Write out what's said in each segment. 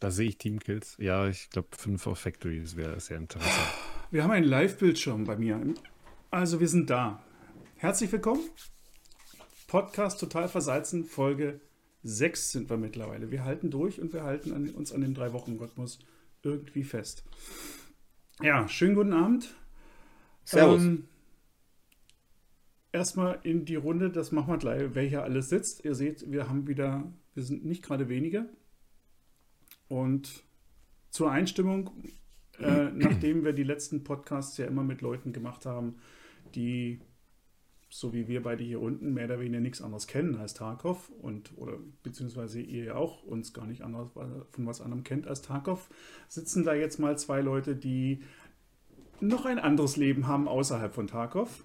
Da sehe ich Teamkills. Ja, ich glaube, 5 auf Factory, das wäre sehr interessant. Wir haben einen Live-Bildschirm bei mir. Also, wir sind da. Herzlich willkommen. Podcast Total Versalzen, Folge 6 sind wir mittlerweile. Wir halten durch und wir halten an, uns an den Drei-Wochen-Rhythmus irgendwie fest. Ja, schönen guten Abend. Servus. Ähm, erstmal in die Runde, das machen wir gleich, wer hier alles sitzt. Ihr seht, wir haben wieder, wir sind nicht gerade wenige. Und zur Einstimmung, äh, nachdem wir die letzten Podcasts ja immer mit Leuten gemacht haben, die, so wie wir beide hier unten, mehr oder weniger nichts anderes kennen als Tarkov und oder beziehungsweise ihr ja auch uns gar nicht anders von was anderem kennt als Tarkov, sitzen da jetzt mal zwei Leute, die noch ein anderes Leben haben außerhalb von Tarkov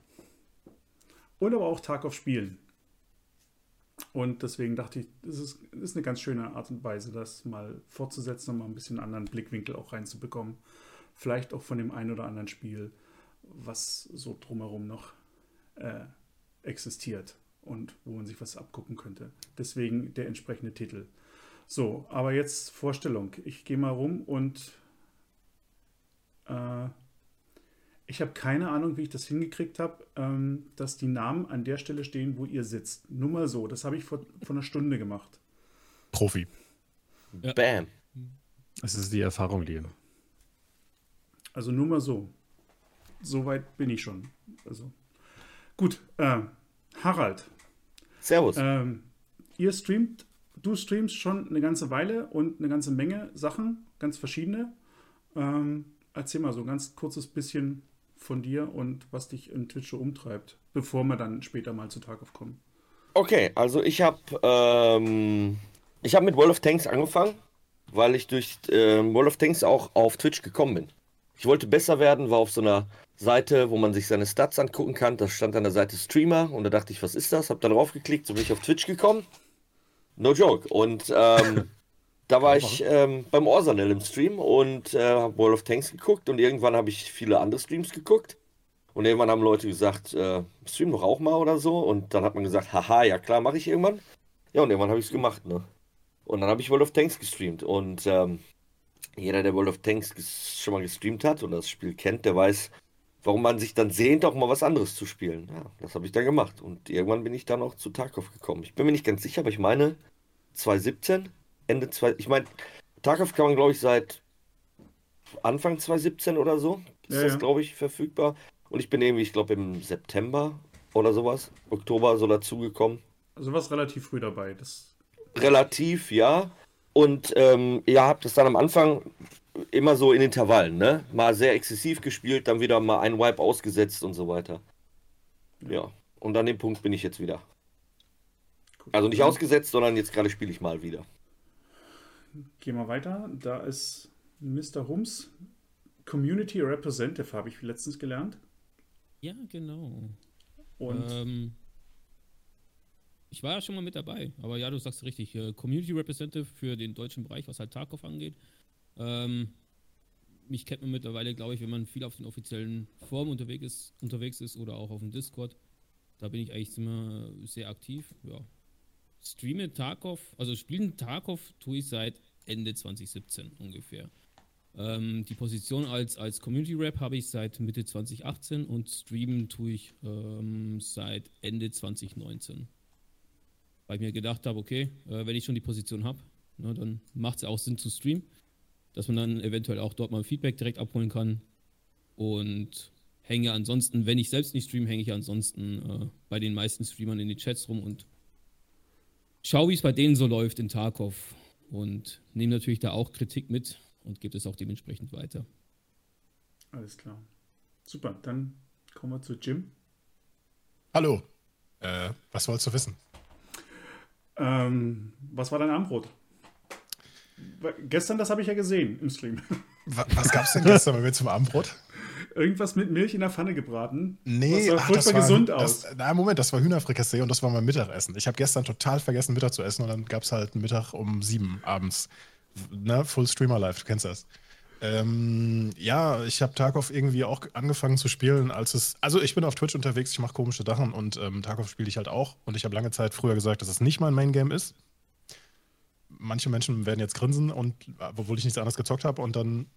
und aber auch Tarkov spielen. Und deswegen dachte ich, das ist, ist eine ganz schöne Art und Weise, das mal fortzusetzen und mal ein bisschen anderen Blickwinkel auch reinzubekommen. Vielleicht auch von dem einen oder anderen Spiel, was so drumherum noch äh, existiert und wo man sich was abgucken könnte. Deswegen der entsprechende Titel. So, aber jetzt Vorstellung. Ich gehe mal rum und äh, ich habe keine Ahnung, wie ich das hingekriegt habe, ähm, dass die Namen an der Stelle stehen, wo ihr sitzt. Nur mal so. Das habe ich vor, vor einer Stunde gemacht. Profi. Ja. Bam. Es ist die Erfahrung, Liam. Also nur mal so. So weit bin ich schon. Also gut. Äh, Harald. Servus. Ähm, ihr streamt, du streamst schon eine ganze Weile und eine ganze Menge Sachen, ganz verschiedene. Ähm, erzähl mal so ein ganz kurzes bisschen von dir und was dich in Twitch so umtreibt, bevor wir dann später mal zu Tarkov kommen. Okay, also ich habe ähm, ich habe mit World of Tanks angefangen, weil ich durch äh, World of Tanks auch auf Twitch gekommen bin. Ich wollte besser werden, war auf so einer Seite, wo man sich seine Stats angucken kann. Da stand an der Seite Streamer und da dachte ich, was ist das? Hab da drauf geklickt, so bin ich auf Twitch gekommen. No joke. Und ähm, Da war ich ähm, beim Orsanel im Stream und äh, habe World of Tanks geguckt und irgendwann habe ich viele andere Streams geguckt. Und irgendwann haben Leute gesagt, äh, stream doch auch mal oder so. Und dann hat man gesagt, haha, ja klar, mache ich irgendwann. Ja, und irgendwann habe ich es gemacht, ne? Und dann habe ich World of Tanks gestreamt. Und ähm, jeder, der World of Tanks schon mal gestreamt hat und das Spiel kennt, der weiß, warum man sich dann sehnt, auch mal was anderes zu spielen. Ja, das habe ich dann gemacht. Und irgendwann bin ich dann auch zu Tarkov gekommen. Ich bin mir nicht ganz sicher, aber ich meine 2017 Ende 2. Ich meine, Tarkov kann man, glaube ich, seit Anfang 2017 oder so. Ist ja, das, ja. glaube ich, verfügbar. Und ich bin irgendwie, ich glaube, im September oder sowas, Oktober so dazugekommen. Also was relativ früh dabei. Das relativ, ja. Und ähm, ihr habt das dann am Anfang immer so in Intervallen, ne? Mal sehr exzessiv gespielt, dann wieder mal ein Wipe ausgesetzt und so weiter. Ja. ja. Und an dem Punkt bin ich jetzt wieder. Also nicht ausgesetzt, sondern jetzt gerade spiele ich mal wieder. Gehen wir weiter. Da ist Mr. Hums, Community Representative, habe ich letztens gelernt. Ja, genau. Und ähm, ich war ja schon mal mit dabei, aber ja, du sagst richtig. Äh, Community Representative für den deutschen Bereich, was halt Tarkov angeht. Ähm, mich kennt man mittlerweile, glaube ich, wenn man viel auf den offiziellen Foren unterwegs ist, unterwegs ist oder auch auf dem Discord. Da bin ich eigentlich immer sehr aktiv. Ja, streame Tarkov, also spielen Tarkov tue ich seit Ende 2017 ungefähr. Ähm, die Position als, als Community Rap habe ich seit Mitte 2018 und streamen tue ich ähm, seit Ende 2019. Weil ich mir gedacht habe, okay, äh, wenn ich schon die Position habe, ne, dann macht es auch Sinn zu streamen, dass man dann eventuell auch dort mal Feedback direkt abholen kann. Und hänge ansonsten, wenn ich selbst nicht streame, hänge ich ansonsten äh, bei den meisten Streamern in die Chats rum und schau, wie es bei denen so läuft in Tarkov und nehme natürlich da auch Kritik mit und gebe es auch dementsprechend weiter. Alles klar. Super, dann kommen wir zu Jim. Hallo. Äh, was wolltest du wissen? Ähm, was war dein Abendbrot? Gestern, das habe ich ja gesehen im Stream. Was, was gab es denn gestern bei mir zum Abendbrot? Irgendwas mit Milch in der Pfanne gebraten. Nee, das sah furchtbar war, gesund aus. Das, na, Moment, das war Hühnerfrikassee und das war mein Mittagessen. Ich habe gestern total vergessen, Mittag zu essen und dann gab es halt einen Mittag um sieben abends. Ne? Full Streamer Live, du kennst das. Ähm, ja, ich habe Tarkov irgendwie auch angefangen zu spielen, als es. Also, ich bin auf Twitch unterwegs, ich mache komische Sachen und ähm, Tarkov spiele ich halt auch. Und ich habe lange Zeit früher gesagt, dass es nicht mein Main Game ist. manche Menschen werden jetzt grinsen und obwohl ich nichts anderes gezockt habe und dann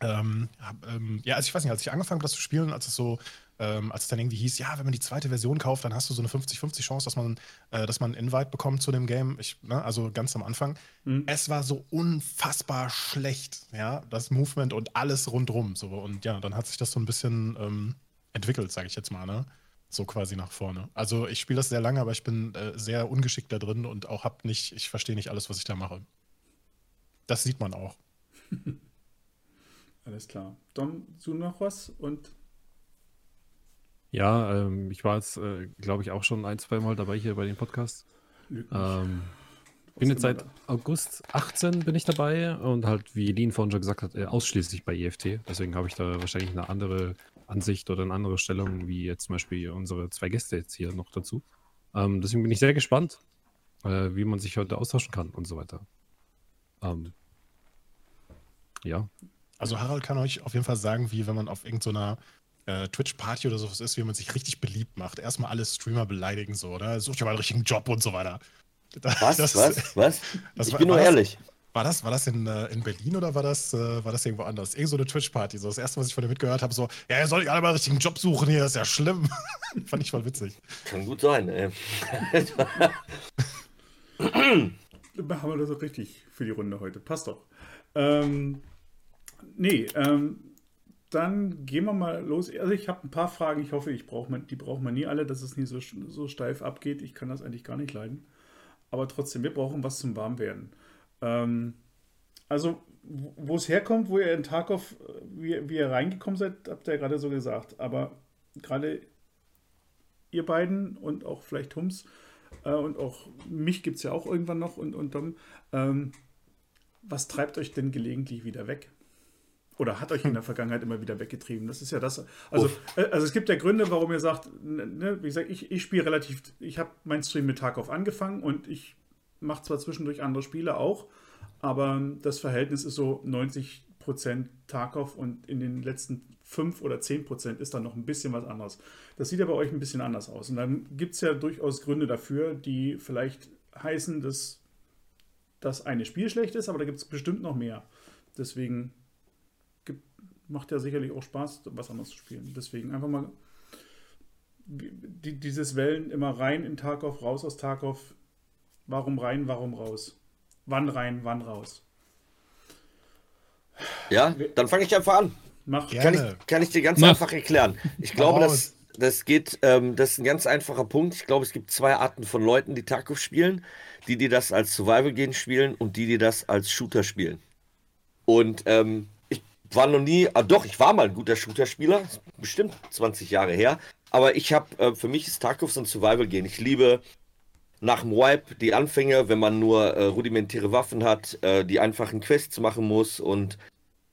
ähm, hab, ähm, ja, also ich weiß nicht, als ich angefangen habe, das zu spielen, als es so, ähm, als es dann irgendwie hieß, ja, wenn man die zweite Version kauft, dann hast du so eine 50-50 Chance, dass man, äh, dass man einen Invite bekommt zu dem Game. Ich, ne, also ganz am Anfang. Mhm. Es war so unfassbar schlecht, ja, das Movement und alles rundrum. So. Und ja, dann hat sich das so ein bisschen ähm, entwickelt, sage ich jetzt mal, ne? So quasi nach vorne. Also ich spiele das sehr lange, aber ich bin äh, sehr ungeschickt da drin und auch hab nicht, ich verstehe nicht alles, was ich da mache. Das sieht man auch. Alles klar. Dom, du noch was? Und Ja, ähm, ich war jetzt, äh, glaube ich, auch schon ein, zwei Mal dabei hier bei dem Podcast. lüg nicht. Ähm, bin jetzt seit immer August 18 bin ich dabei und halt, wie Lean vorhin schon gesagt hat, äh, ausschließlich bei EFT. Deswegen habe ich da wahrscheinlich eine andere Ansicht oder eine andere Stellung, wie jetzt zum Beispiel unsere zwei Gäste jetzt hier noch dazu. Ähm, deswegen bin ich sehr gespannt, äh, wie man sich heute austauschen kann und so weiter. Ähm, ja, Also Harald kann euch auf jeden Fall sagen, wie wenn man auf irgendeiner äh, Twitch-Party oder sowas ist, wie man sich richtig beliebt macht. Erstmal alle Streamer beleidigen so, oder? Sucht ihr mal einen richtigen Job und so weiter. Da- Was? das- was? Was? das ich war- bin nur das- ehrlich. War das, war das in, äh, in Berlin oder war das, äh, war das irgendwo anders? Irgend so eine Twitch-Party. So das erste, was ich von dir mitgehört habe, so, ja, ihr sollt alle mal einen richtigen Job suchen hier, das ist ja schlimm. Fand ich voll witzig. Kann gut sein. Ey. Haben wir das auch richtig für die Runde heute? Passt doch. Ähm, nee, ähm, dann gehen wir mal los. Also ich habe ein paar Fragen. Ich hoffe, ich brauch man, die braucht man nie alle, dass es nicht so, so steif abgeht. Ich kann das eigentlich gar nicht leiden. Aber trotzdem, wir brauchen was zum Warmwerden. Ähm, also, wo wo es herkommt, wo ihr in Tarkov, äh, wie, wie ihr reingekommen seid, habt ihr ja gerade so gesagt. Aber gerade ihr beiden und auch vielleicht Hums äh, und auch mich gibt es ja auch irgendwann noch und, und Dom, ähm, was treibt euch denn gelegentlich wieder weg? Oder hat euch in der Vergangenheit immer wieder weggetrieben? Das ist ja das. Also, Uff. äh, also es gibt ja Gründe, warum ihr sagt, ne, wie gesagt, ich, ich spiele relativ, ich habe meinen Stream mit Tarkov angefangen und ich mache zwar zwischendurch andere Spiele auch, aber das Verhältnis ist so 90% Tarkov und in den letzten 5 oder 10% ist dann noch ein bisschen was anderes. Das sieht ja bei euch ein bisschen anders aus. Und dann gibt es ja durchaus Gründe dafür, die vielleicht heißen, dass das eine Spiel schlecht ist, aber da gibt es bestimmt noch mehr. Deswegen macht ja sicherlich auch Spaß, was anderes zu spielen. Deswegen einfach mal die, dieses Wellen immer rein in Tarkov, raus aus Tarkov. Warum rein, warum raus? Wann rein, wann raus? Ja, dann fange ich einfach an. Mach. Kann ich, kann ich dir ganz Mach. einfach erklären. Ich glaube, raus. das, das geht, ähm, das ist ein ganz einfacher Punkt. Ich glaube, es gibt zwei Arten von Leuten, die Tarkov spielen. Die, die das als Survival-Game spielen und die, die das als Shooter spielen. Und ähm, war noch nie, ah, doch, ich war mal ein guter Shooter-Spieler, bestimmt 20 Jahre her. Aber ich habe, äh, für mich ist Tarkov so ein Survival-Game. Ich liebe nach dem Wipe die Anfänge, wenn man nur äh, rudimentäre Waffen hat, äh, die einfachen Quests machen muss und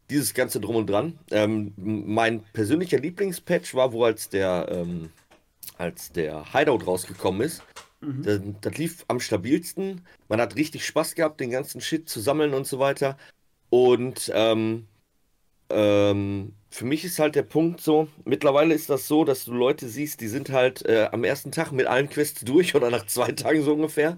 dieses ganze Drum und Dran. Ähm, mein persönlicher Lieblingspatch war, wo als der, ähm, als der Hideout rausgekommen ist. Das, das lief am stabilsten. Man hat richtig Spaß gehabt, den ganzen Shit zu sammeln und so weiter. Und ähm, ähm, für mich ist halt der Punkt so, mittlerweile ist das so, dass du Leute siehst, die sind halt äh, am ersten Tag mit allen Quests durch oder nach zwei Tagen so ungefähr.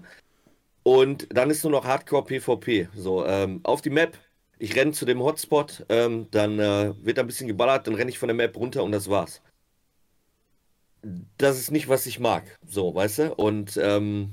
Und dann ist nur noch Hardcore PvP. So, ähm, auf die Map, ich renne zu dem Hotspot, ähm, dann äh, wird ein bisschen geballert, dann renne ich von der Map runter und das war's. Das ist nicht, was ich mag. So, weißt du? Und ähm,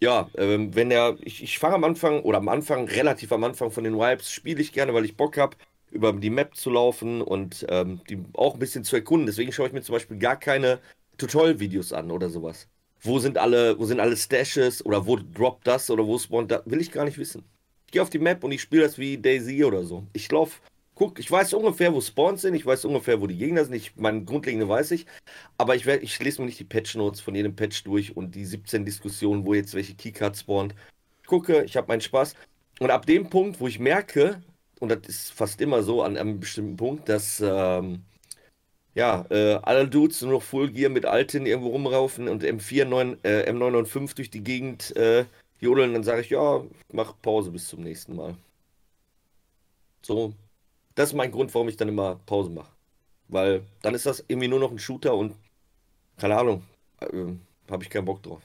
ja, ähm, wenn er, ich, ich fange am Anfang oder am Anfang, relativ am Anfang von den Wipes, spiele ich gerne, weil ich Bock habe, über die Map zu laufen und ähm, die auch ein bisschen zu erkunden. Deswegen schaue ich mir zum Beispiel gar keine Tutorial-Videos an oder sowas. Wo sind alle, wo sind alle Stashes oder wo droppt das oder wo spawnt das, will ich gar nicht wissen. Ich gehe auf die Map und ich spiele das wie Daisy oder so. Ich laufe, guck, ich weiß ungefähr, wo Spawns sind, ich weiß ungefähr, wo die Gegner sind, ich, mein Grundlegende weiß ich, aber ich, ich lese mir nicht die Patch-Notes von jedem Patch durch und die 17 Diskussionen, wo jetzt welche Keycards spawnt. Ich gucke, ich habe meinen Spaß und ab dem Punkt, wo ich merke, und das ist fast immer so an einem bestimmten Punkt, dass ähm, ja, äh, alle Dudes nur noch Full Gear mit Alten irgendwo rumraufen und M4, 9, äh, M995 durch die Gegend äh, jodeln, dann sage ich, ja, mach Pause bis zum nächsten Mal. So, das ist mein Grund, warum ich dann immer Pause mache. Weil dann ist das irgendwie nur noch ein Shooter und keine Ahnung, äh, habe ich keinen Bock drauf.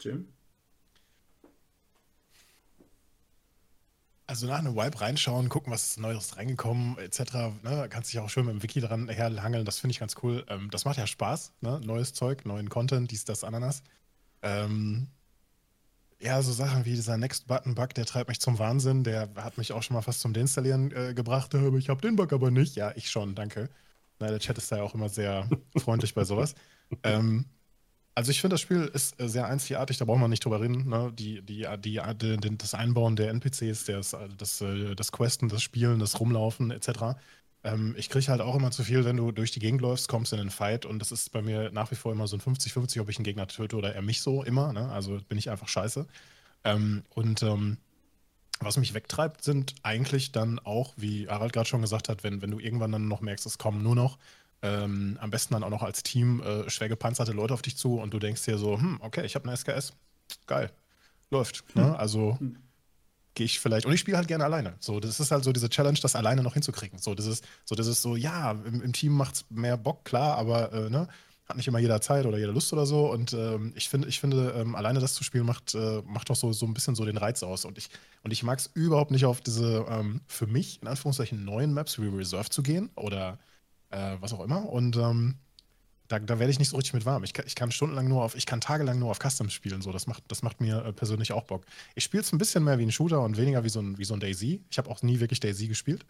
Jim? Also nach einem Wipe reinschauen, gucken, was ist Neues reingekommen, etc. Ne? Kannst dich auch schön mit dem Wiki dran herhangeln, das finde ich ganz cool. Ähm, das macht ja Spaß, ne? Neues Zeug, neuen Content, dies, das, Ananas. Ähm, ja, so Sachen wie dieser Next-Button-Bug, der treibt mich zum Wahnsinn. Der hat mich auch schon mal fast zum Deinstallieren äh, gebracht. Aber ich habe den Bug aber nicht. Ja, ich schon, danke. Na, der Chat ist da ja auch immer sehr freundlich bei sowas. Ähm, also ich finde, das Spiel ist äh, sehr einzigartig, da brauchen wir nicht drüber reden. Ne? Die, die, die, die, das Einbauen der NPCs, das, das, äh, das Questen, das Spielen, das Rumlaufen etc. Ähm, ich kriege halt auch immer zu viel, wenn du durch die Gegend läufst, kommst in einen Fight und das ist bei mir nach wie vor immer so ein 50-50, ob ich einen Gegner töte oder er mich so immer. Ne? Also bin ich einfach scheiße. Ähm, und ähm, was mich wegtreibt, sind eigentlich dann auch, wie Harald gerade schon gesagt hat, wenn, wenn du irgendwann dann noch merkst, es kommen nur noch ähm, am besten dann auch noch als Team äh, schwer gepanzerte Leute auf dich zu und du denkst dir so, hm, okay, ich habe eine SKS, geil, läuft. Ne? Hm. Also hm. gehe ich vielleicht und ich spiele halt gerne alleine. So, das ist halt so diese Challenge, das alleine noch hinzukriegen. So, das ist so, das ist so, ja, im, im Team macht es mehr Bock, klar, aber äh, ne, hat nicht immer jeder Zeit oder jeder Lust oder so. Und ähm, ich finde, ich finde, ähm, alleine das zu spielen macht, äh, macht doch so, so ein bisschen so den Reiz aus. Und ich, und ich mag es überhaupt nicht auf diese ähm, für mich in Anführungszeichen neuen Maps wie Reserve zu gehen oder äh, was auch immer. Und ähm, da, da werde ich nicht so richtig mit warm. Ich kann, ich kann stundenlang nur auf, ich kann tagelang nur auf Customs spielen. So, das macht, das macht mir äh, persönlich auch Bock. Ich spiele es ein bisschen mehr wie ein Shooter und weniger wie so ein, wie so ein Daisy. Ich habe auch nie wirklich Daisy gespielt.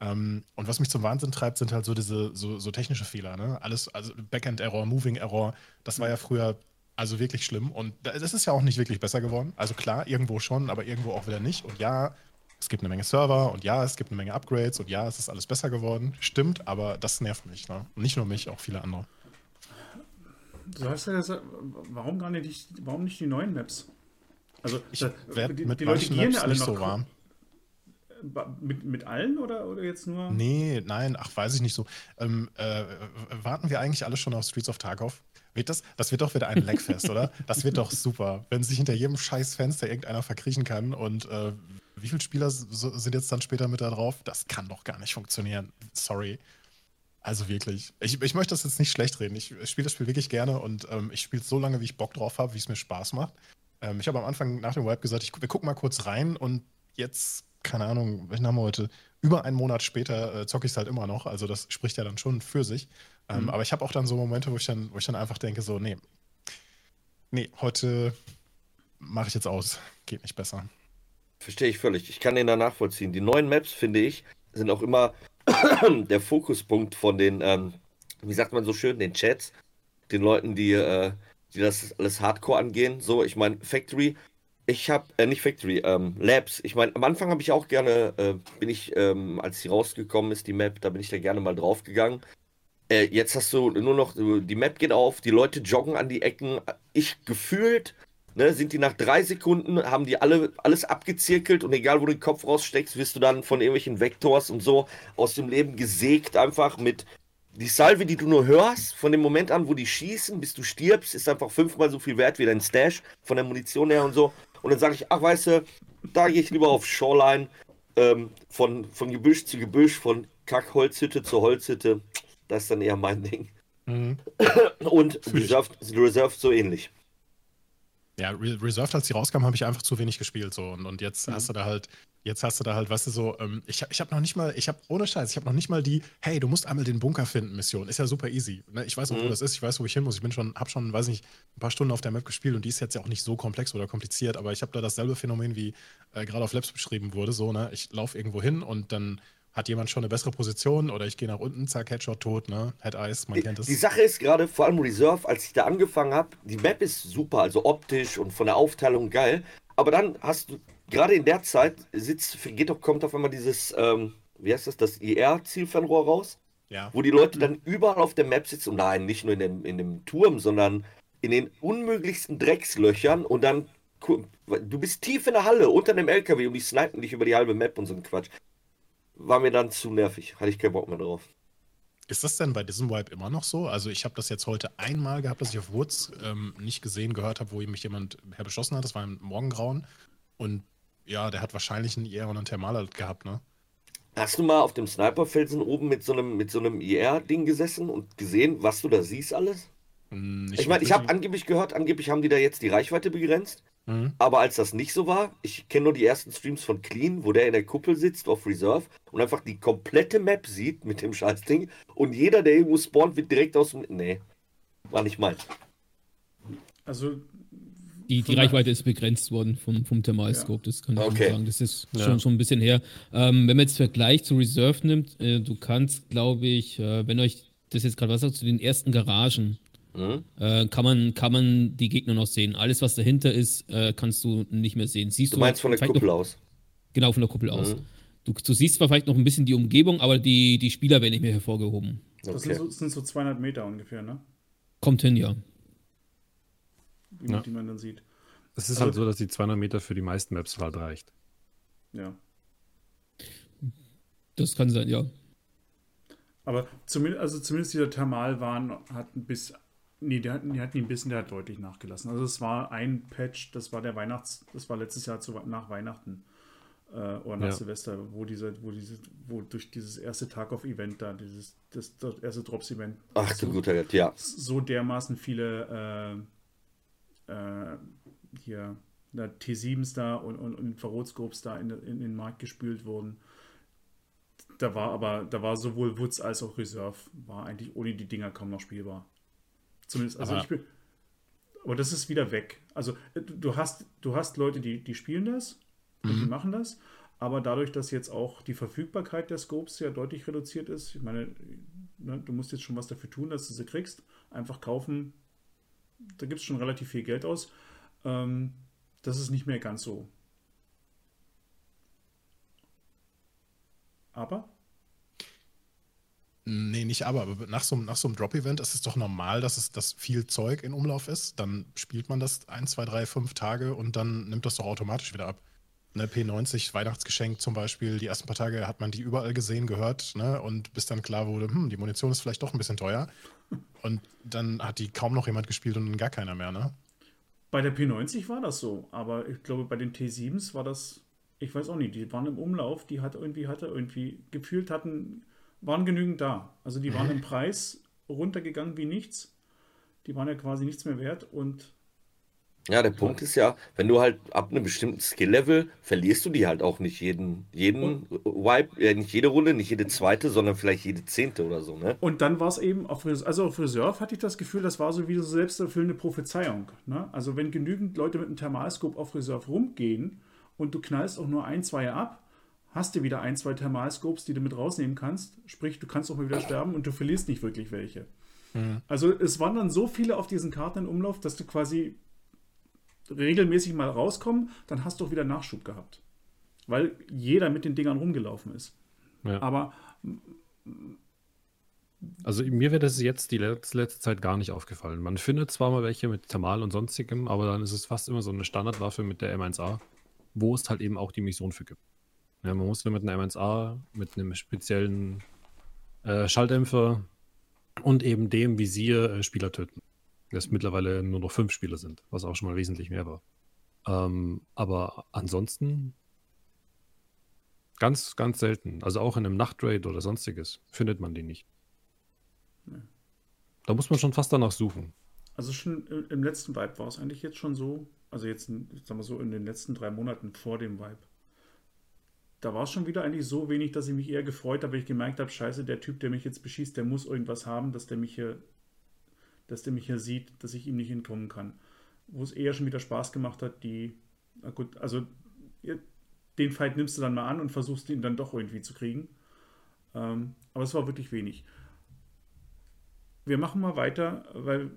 Ähm, und was mich zum Wahnsinn treibt, sind halt so diese so, so technische Fehler. Ne? Alles, also Backend-Error, Moving-Error, das war ja früher also wirklich schlimm. Und das ist ja auch nicht wirklich besser geworden. Also klar, irgendwo schon, aber irgendwo auch wieder nicht. Und ja, es gibt eine Menge Server und ja, es gibt eine Menge Upgrades und ja, es ist alles besser geworden. Stimmt, aber das nervt mich. Ne? Nicht nur mich, auch viele andere. Du hast ja warum gar nicht, warum nicht die neuen Maps? Also, ich werde mit die Leute Maps ja alle nicht so warm. Mit, mit allen oder, oder jetzt nur? Nee, nein, ach, weiß ich nicht so. Ähm, äh, warten wir eigentlich alle schon auf Streets of Tarkov? Wird das, das wird doch wieder ein Leckfest, oder? Das wird doch super, wenn sich hinter jedem scheiß Fenster irgendeiner verkriechen kann und äh, wie viele Spieler sind jetzt dann später mit da drauf? Das kann doch gar nicht funktionieren. Sorry. Also wirklich. Ich, ich möchte das jetzt nicht schlecht reden. Ich, spiele das Spiel wirklich gerne und ähm, ich spiele es so lange, wie ich Bock drauf habe, wie es mir Spaß macht. Ähm, ich habe am Anfang nach dem Web gesagt, ich, wir gucken mal kurz rein und jetzt, keine Ahnung, welchen haben wir heute? Über einen Monat später äh, zocke ich es halt immer noch. Also das spricht ja dann schon für sich. Ähm, mhm. Aber ich habe auch dann so Momente, wo ich dann, wo ich dann einfach denke, so, nee, nee, heute mache ich jetzt aus. Geht nicht besser. Verstehe ich völlig. Ich kann den da nachvollziehen. Die neuen Maps, finde ich, sind auch immer der Fokuspunkt von den, ähm, wie sagt man so schön, den Chats, den Leuten, die, äh, die das alles Hardcore angehen. So, ich meine, Factory, ich habe, äh, nicht Factory, ähm, Labs. Ich meine, am Anfang habe ich auch gerne, äh, bin ich, ähm, als sie rausgekommen ist, die Map, da bin ich da gerne mal draufgegangen. Äh, jetzt hast du nur noch, die Map geht auf, die Leute joggen an die Ecken. Ich gefühlt Ne, sind die nach drei Sekunden, haben die alle alles abgezirkelt und egal wo du den Kopf raussteckst, wirst du dann von irgendwelchen Vektors und so aus dem Leben gesägt, einfach mit die Salve, die du nur hörst, von dem Moment an, wo die schießen, bis du stirbst, ist einfach fünfmal so viel wert wie dein Stash von der Munition her und so. Und dann sage ich, ach weißt du, da gehe ich lieber auf Shoreline, ähm, von, von Gebüsch zu Gebüsch, von Kackholzhütte zu Holzhütte. Das ist dann eher mein Ding. Mhm. Und Reserved, Reserved so ähnlich. Ja, Reserved, als die rauskam, habe ich einfach zu wenig gespielt. So. Und, und jetzt mhm. hast du da halt, jetzt hast du da halt, weißt du, so, ähm, ich, ich habe noch nicht mal, ich habe, ohne Scheiß, ich habe noch nicht mal die, hey, du musst einmal den Bunker finden, Mission. Ist ja super easy. Ne? Ich weiß auch, mhm. wo das ist, ich weiß, wo ich hin muss. Ich bin schon, habe schon, weiß nicht, ein paar Stunden auf der Map gespielt und die ist jetzt ja auch nicht so komplex oder kompliziert, aber ich habe da dasselbe Phänomen, wie äh, gerade auf Labs beschrieben wurde. So, ne? Ich laufe irgendwo hin und dann hat jemand schon eine bessere Position oder ich gehe nach unten, zack, Headshot tot, ne? Head Eyes, man kennt es. Die Sache ist gerade, vor allem Reserve, als ich da angefangen habe, die Map ist super, also optisch und von der Aufteilung geil. Aber dann hast du, gerade in der Zeit, sitzt, geht doch, kommt auf einmal dieses, ähm, wie heißt das, das IR-Zielfernrohr raus. Ja. Wo die Leute dann überall auf der Map sitzen und nein, nicht nur in dem, in dem Turm, sondern in den unmöglichsten Dreckslöchern und dann du bist tief in der Halle unter dem LKW und die snipen dich über die halbe Map und so ein Quatsch war mir dann zu nervig. Hatte ich keinen Bock mehr drauf. Ist das denn bei diesem Wipe immer noch so? Also ich habe das jetzt heute einmal gehabt, dass ich auf Woods ähm, nicht gesehen, gehört habe, wo mich jemand herbeschossen hat. Das war im Morgengrauen. Und ja, der hat wahrscheinlich einen IR und einen Thermaler gehabt, ne? Hast du mal auf dem Sniperfelsen oben mit so einem, mit so einem IR-Ding gesessen und gesehen, was du da siehst alles? Hm, ich meine, ich habe angeblich gehört, angeblich haben die da jetzt die Reichweite begrenzt. Mhm. Aber als das nicht so war, ich kenne nur die ersten Streams von Clean, wo der in der Kuppel sitzt auf Reserve und einfach die komplette Map sieht mit dem Scheißding und jeder, der irgendwo spawnt, wird direkt aus dem. Nee, war nicht meins. Also Die, die Reichweite ist begrenzt worden vom, vom Thermalscope, das kann ich Okay. schon sagen. Das ist Ja. schon, schon ein bisschen her. Ähm, wenn man jetzt Vergleich zu Reserve nimmt, äh, du kannst, glaube ich, äh, wenn euch das jetzt gerade was sagt, zu den ersten Garagen, Mhm. äh, kann, man, kann man die Gegner noch sehen. Alles, was dahinter ist, äh, kannst du nicht mehr sehen. Siehst Du du meinst von der Kuppel noch, aus. Genau, von der Kuppel aus. Mhm. Du, du siehst zwar vielleicht noch ein bisschen die Umgebung, aber die, die Spieler werden nicht mehr hervorgehoben. das Okay. sind, so, das sind so 200 Meter ungefähr, ne? Kommt hin, ja. Die, Ja. die man dann sieht. Es ist Also- halt so, dass die 200 Meter für die meisten Maps halt reicht. Ja. Das kann sein, ja. Aber zumindest, also zumindest dieser Thermalwahn hat ein bisschen, nee, hatten, die hatten ihn ein bisschen, der hat deutlich nachgelassen. Also es war ein Patch, das war der Weihnachts, das war letztes Jahr zu, nach Weihnachten äh, oder nach Ja. Silvester, wo diese, wo diese, wo durch dieses erste Tag-of-Event da, dieses, das, das erste Drops-Event Ach so, guter ja. so dermaßen viele äh, äh, hier na, T7s da und, und, und Infrarotscopes da in, in den Markt gespült wurden. Da war aber, da war sowohl Woods als auch Reserve, war eigentlich ohne die Dinger kaum noch spielbar. Zumindest, also Aber- ich bin. Aber das ist wieder weg. Also äh, du du hast, du hast Leute, die, die spielen das und die machen das, aber dadurch, dass jetzt auch die Verfügbarkeit der Scopes ja deutlich reduziert ist, ich meine, ne, du musst jetzt schon was dafür tun, dass du sie kriegst. Einfach kaufen, da gibt es schon relativ viel Geld aus. Ähm, das ist nicht mehr ganz so. Aber Nee, nicht aber, aber nach so, einem- nach so einem Drop-Event ist es doch normal, dass es dass viel Zeug in Umlauf ist. Dann spielt man das ein, zwei, drei, fünf Tage und dann nimmt das doch automatisch wieder ab. Ne, P90, Weihnachtsgeschenk zum Beispiel, die ersten paar Tage hat man die überall gesehen, gehört, ne? Und bis dann klar wurde, hm, die Munition ist vielleicht doch ein bisschen teuer. Und dann hat die kaum noch jemand gespielt und dann gar keiner mehr, ne? bei der P90 war das so. Aber ich glaube, bei den T7s war das, ich weiß auch nicht, die waren im Umlauf, die hat irgendwie, hatte irgendwie gefühlt hatten, waren genügend da. Also die waren im Preis runtergegangen wie nichts. Die waren ja quasi nichts mehr wert und Ja, der Punkt ist ja, wenn du halt ab einem bestimmten Skill-Level verlierst du die halt auch nicht jeden, jeden Wipe, äh, nicht jede Runde, nicht jede zweite, sondern vielleicht jede zehnte oder so, ne? Und dann war es eben, auf, Res- also auf Reserve hatte ich das Gefühl, das war so wie so selbsterfüllende Prophezeiung. Ne? Also wenn genügend Leute mit einem Thermalscope auf Reserve rumgehen und du knallst auch nur ein, zwei ab, hast du wieder ein, zwei Thermalscopes, die du mit rausnehmen kannst. Sprich, du kannst auch mal wieder sterben und du verlierst nicht wirklich welche. Also es waren dann so viele auf diesen Karten in Umlauf, dass du quasi regelmäßig mal rauskommen, dann hast du auch wieder Nachschub gehabt. Weil jeder mit den Dingern rumgelaufen ist. Ja. Aber Also mir wäre das jetzt die letzte, letzte Zeit gar nicht aufgefallen. Man findet zwar mal welche mit Thermal und sonstigem, aber dann ist es fast immer so eine Standardwaffe mit der M1A, wo es halt eben auch die Mission für gibt. Ja, man muss mit einer M1A, mit einem speziellen äh, Schalldämpfer und eben dem Visier äh, Spieler töten. Das mittlerweile nur noch fünf Spieler sind, was auch schon mal wesentlich mehr war. Ähm, aber ansonsten ganz, ganz selten. Also auch in einem Nachtraid oder sonstiges findet man die nicht. Da muss man schon fast danach suchen. Also schon im- letzten Vibe war es eigentlich jetzt schon so, also jetzt, sagen wir so, in den letzten drei Monaten vor dem Vibe. Da war es schon wieder eigentlich so wenig, dass ich mich eher gefreut habe, weil ich gemerkt habe, scheiße, der Typ, der mich jetzt beschießt, der muss irgendwas haben, dass der mich hier, dass der mich hier sieht, dass ich ihm nicht entkommen kann. Wo es eher schon wieder Spaß gemacht hat, die, na gut, also den Fight nimmst du dann mal an und versuchst ihn dann doch irgendwie zu kriegen. Ähm, aber es war wirklich wenig. Wir machen mal weiter, weil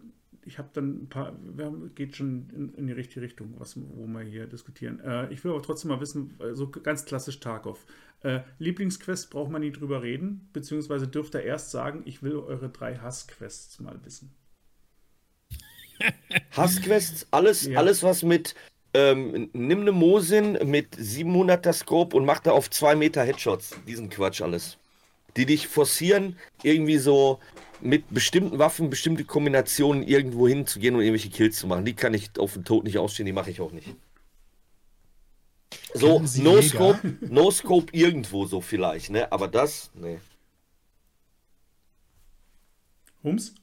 ich habe dann ein paar, wir haben, geht schon in, in die richtige Richtung, was, wo wir hier diskutieren. Äh, ich will aber trotzdem mal wissen, so ganz klassisch Tarkov. Äh, Lieblingsquest braucht man nie drüber reden, beziehungsweise dürft ihr erst sagen, ich will eure drei Hassquests mal wissen. Hassquests, alles, Ja. alles was mit, ähm, nimm eine Mosin mit 700er Scope und mach da auf 2 Meter Headshots. Diesen Quatsch alles. Die dich forcieren, irgendwie so mit bestimmten Waffen, bestimmte Kombinationen irgendwo hinzugehen und irgendwelche Kills zu machen. Die kann ich auf den Tod nicht ausstehen, die mache ich auch nicht. So, No? Scope, No Scope irgendwo so vielleicht, ne? Aber das, ne. Hums?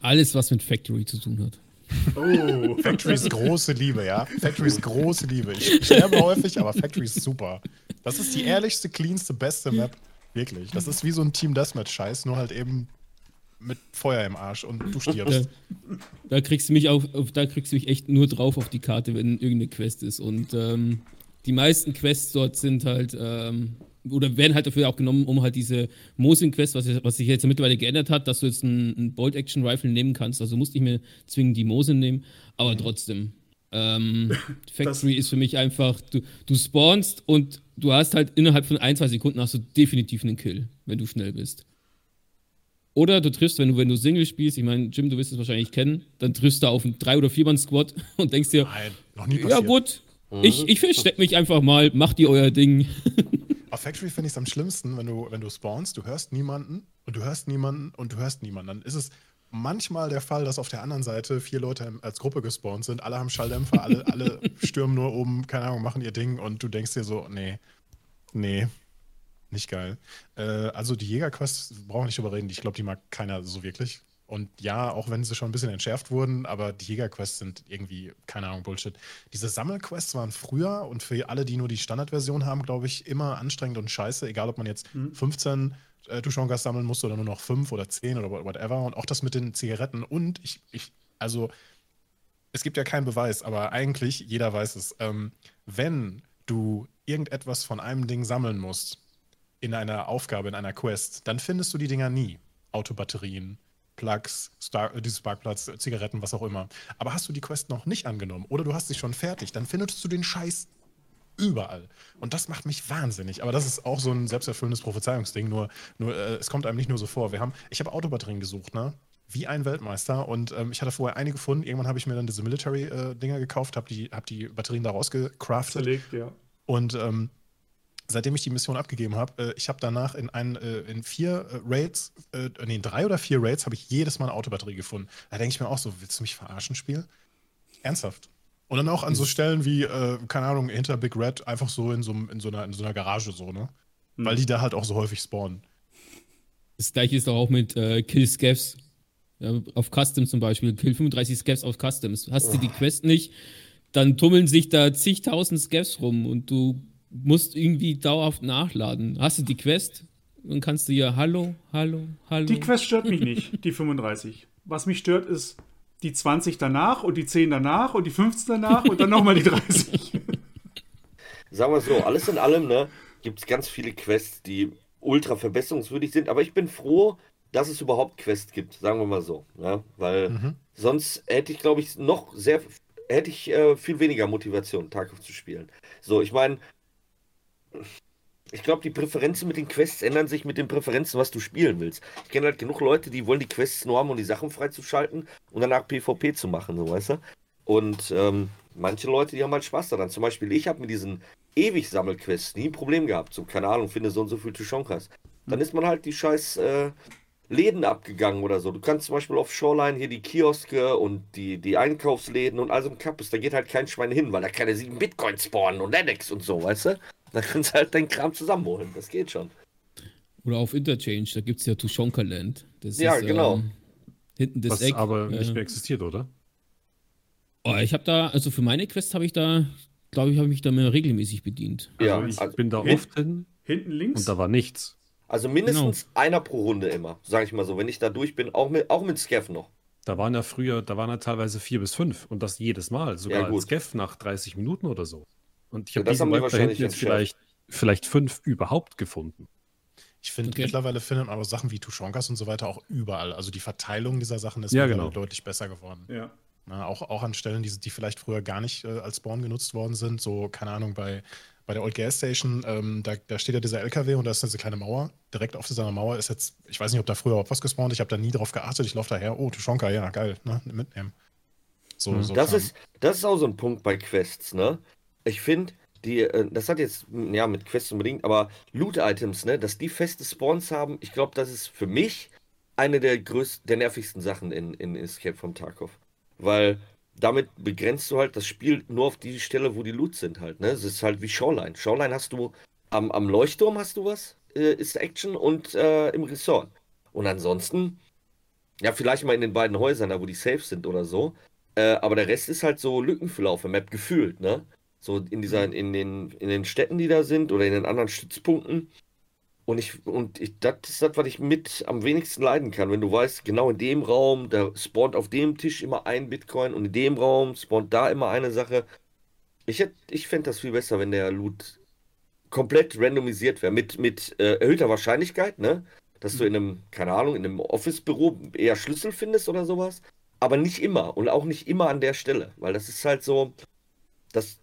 Alles, was mit Factory zu tun hat. Oh. Factory ist große Liebe, ja. Factory ist große Liebe. Ich sterbe häufig, aber Factory ist super. Das ist die ehrlichste, cleanste, beste Map. Wirklich. Das ist wie so ein Team Deathmatch-Scheiß, nur halt eben mit Feuer im Arsch und du Da, stirbst. da kriegst du mich auf, auf, da kriegst du mich echt nur drauf auf die Karte, wenn irgendeine Quest ist. Und ähm, die meisten Quests dort sind halt, ähm, oder werden halt dafür auch genommen, um halt diese Mosin-Quest, was, was sich jetzt mittlerweile geändert hat, dass du jetzt einen, einen Bolt-Action-Rifle nehmen kannst. Also musst nicht mehr zwingend die Mosin nehmen, aber trotzdem. Ähm, Factory ist für mich einfach, du, du spawnst und du hast halt innerhalb von ein, zwei Sekunden hast du definitiv einen Kill, wenn du schnell bist. Oder du triffst, wenn du, wenn du Single spielst, ich meine, Jim, du wirst es wahrscheinlich kennen, dann triffst du auf einen 3- oder 4-Mann-Squad und denkst dir, Nein, noch nie ja gut, ich, ich versteck mich einfach mal, macht ihr euer Ding. Auf Factory finde ich es am schlimmsten, wenn du, wenn du spawnst, du hörst niemanden und du hörst niemanden und du hörst niemanden. Dann ist es manchmal der Fall, dass auf der anderen Seite vier Leute als Gruppe gespawnt sind, alle haben Schalldämpfer, alle, alle stürmen nur oben, keine Ahnung, machen ihr Ding und du denkst dir so, nee, nee, nicht geil. Äh, also die Jägerquests brauchen wir nicht drüber reden, ich glaube, die mag keiner so wirklich. Und ja, auch wenn sie schon ein bisschen entschärft wurden, aber die Jägerquests sind irgendwie, keine Ahnung, Bullshit. Diese Sammelquests waren früher und für alle, die nur die Standardversion haben, glaube ich, immer anstrengend und scheiße, egal ob man jetzt 15 äh, Tushongas sammeln musste oder nur noch 5 oder 10 oder whatever. Und auch das mit den Zigaretten. Und ich, ich also, es gibt ja keinen Beweis, aber eigentlich, jeder weiß es. Ähm, wenn du irgendetwas von einem Ding sammeln musst, in einer Aufgabe, in einer Quest, dann findest du die Dinger nie. Autobatterien, Plugs, Star äh, dieses Parkplatz, Zigaretten, was auch immer. Aber hast du die Quest noch nicht angenommen oder du hast sie schon fertig, dann findest du den Scheiß überall. Und das macht mich wahnsinnig. Aber das ist auch so ein selbsterfüllendes Prophezeiungsding. Nur, nur äh, es kommt einem nicht nur so vor. Wir haben, ich habe Autobatterien gesucht, ne? Wie ein Weltmeister. Und ähm, ich hatte vorher eine gefunden. Irgendwann habe ich mir dann diese Military-Dinger gekauft, habe die, hab die Batterien daraus gecraftet. Zerlegt, ja. Und ähm, seitdem ich die Mission abgegeben habe, äh, ich habe danach in, ein, äh, in vier äh, Raids, äh, nee, in drei oder vier Raids, habe ich jedes Mal eine Autobatterie gefunden. Da denke ich mir auch so, willst du mich verarschen, Spiel? Ernsthaft. Und dann auch an so Stellen wie, äh, keine Ahnung, hinter Big Red, einfach so in so, in so, einer, in so einer Garage so, ne? Weil die da halt auch so häufig spawnen. Das gleiche ist doch auch mit äh, Kill Scavs. Ja, auf Custom zum Beispiel. Kill 35 Scavs auf Customs. Hast du die Quest nicht, dann tummeln sich da zigtausend Scavs rum und du musst irgendwie dauerhaft nachladen. Hast du die Quest, dann kannst du ja Hallo, Hallo, Hallo. Die Quest stört mich nicht, die 35. Was mich stört, ist die 20 danach und die 10 danach und die 15 danach und dann nochmal die 30. Sagen wir so, alles in allem, ne, gibt es ganz viele Quests, die ultra verbesserungswürdig sind, aber ich bin froh, dass es überhaupt Quests gibt, sagen wir mal so. Ne? Weil sonst hätte ich, glaube ich, noch sehr, hätte ich äh, viel weniger Motivation, Tarkov zu spielen. So, ich meine, ich glaube, die Präferenzen mit den Quests ändern sich mit den Präferenzen, was du spielen willst. Ich kenne halt genug Leute, die wollen die Quests nur haben, um die Sachen freizuschalten und danach PvP zu machen, so weißt du. Und ähm, manche Leute, die haben halt Spaß daran. Zum Beispiel, ich habe mit diesen ewig Sammelquests nie ein Problem gehabt. So, keine Ahnung, finde so und so viel Tushonkas. Dann ist man halt die scheiß äh, Läden abgegangen oder so. Du kannst zum Beispiel auf Shoreline hier die Kioske und die, die Einkaufsläden und all so ein Kappes. Da geht halt kein Schwein hin, weil da keine sieben Bitcoin spawnen und Lennox und so, weißt du? Da kannst du halt deinen Kram zusammenholen. Das geht schon. Oder auf Interchange, da gibt es ja Tushonka Land. Das Ja, ist, genau. Ähm, hinten das Was Eck. aber nicht äh, mehr existiert, oder? Oh, ich habe da, also für meine Quest habe ich da, glaube ich, habe ich mich da mehr regelmäßig bedient. Also Ja, ich also- bin da Hin- oft hin Hinten links. und da war nichts. Also mindestens einer pro Runde immer, sage ich mal so, wenn ich da durch bin, auch mit, auch mit Scav noch. Da waren ja früher, da waren ja teilweise vier bis fünf und das jedes Mal, sogar Ja, als Scav nach 30 Minuten oder so. Und ich Ja, habe das diesen haben die Web da wahrscheinlich hinten jetzt vielleicht, vielleicht fünf überhaupt gefunden. Ich finde, Okay. mittlerweile findet man aber Sachen wie Tushonkas und so weiter auch überall. Also die Verteilung dieser Sachen ist Ja, genau. deutlich besser geworden. ja. Na, auch, auch an Stellen, die, die vielleicht früher gar nicht äh, als Spawn genutzt worden sind. So, keine Ahnung, bei, bei der Old Gas Station, ähm, da, da steht ja dieser LKW und da ist diese kleine Mauer. Direkt auf dieser Mauer ist jetzt, ich weiß nicht, ob da früher überhaupt was gespawnt. Ich habe da nie drauf geachtet. Ich laufe daher, oh, Tushonka, ja, geil, ne, mitnehmen. So, Mhm. so Das ist, das ist auch so ein Punkt bei Quests, ne? Ich finde, die, äh, das hat jetzt, m, ja, mit Quests unbedingt, aber Loot-Items, ne, dass die feste Spawns haben, ich glaube, das ist für mich eine der größten, der nervigsten Sachen in, in Escape from Tarkov. Weil damit begrenzt du halt das Spiel nur auf die Stelle, wo die Loot sind halt, ne? Es ist halt wie Shoreline. Shoreline hast du, am, am Leuchtturm hast du was, äh, ist Action und äh, im Resort. Und ansonsten, ja, vielleicht mal in den beiden Häusern, da wo die safe sind oder so, Äh, aber der Rest ist halt so Lückenfüller auf der Map gefühlt, ne? So in dieser, in den, in den Städten, die da sind oder in den anderen Stützpunkten. Und ich, und ich, das ist das, was ich mit am wenigsten leiden kann. Wenn du weißt, genau in dem Raum, da spawnt auf dem Tisch immer ein Bitcoin und in dem Raum spawnt da immer eine Sache. Ich, ich fände das viel besser, wenn der Loot komplett randomisiert wäre. Mit, mit äh, erhöhter Wahrscheinlichkeit, ne? Dass du in einem, keine Ahnung, in einem Office-Büro eher Schlüssel findest oder sowas. Aber nicht immer und auch nicht immer an der Stelle. Weil das ist halt so, das,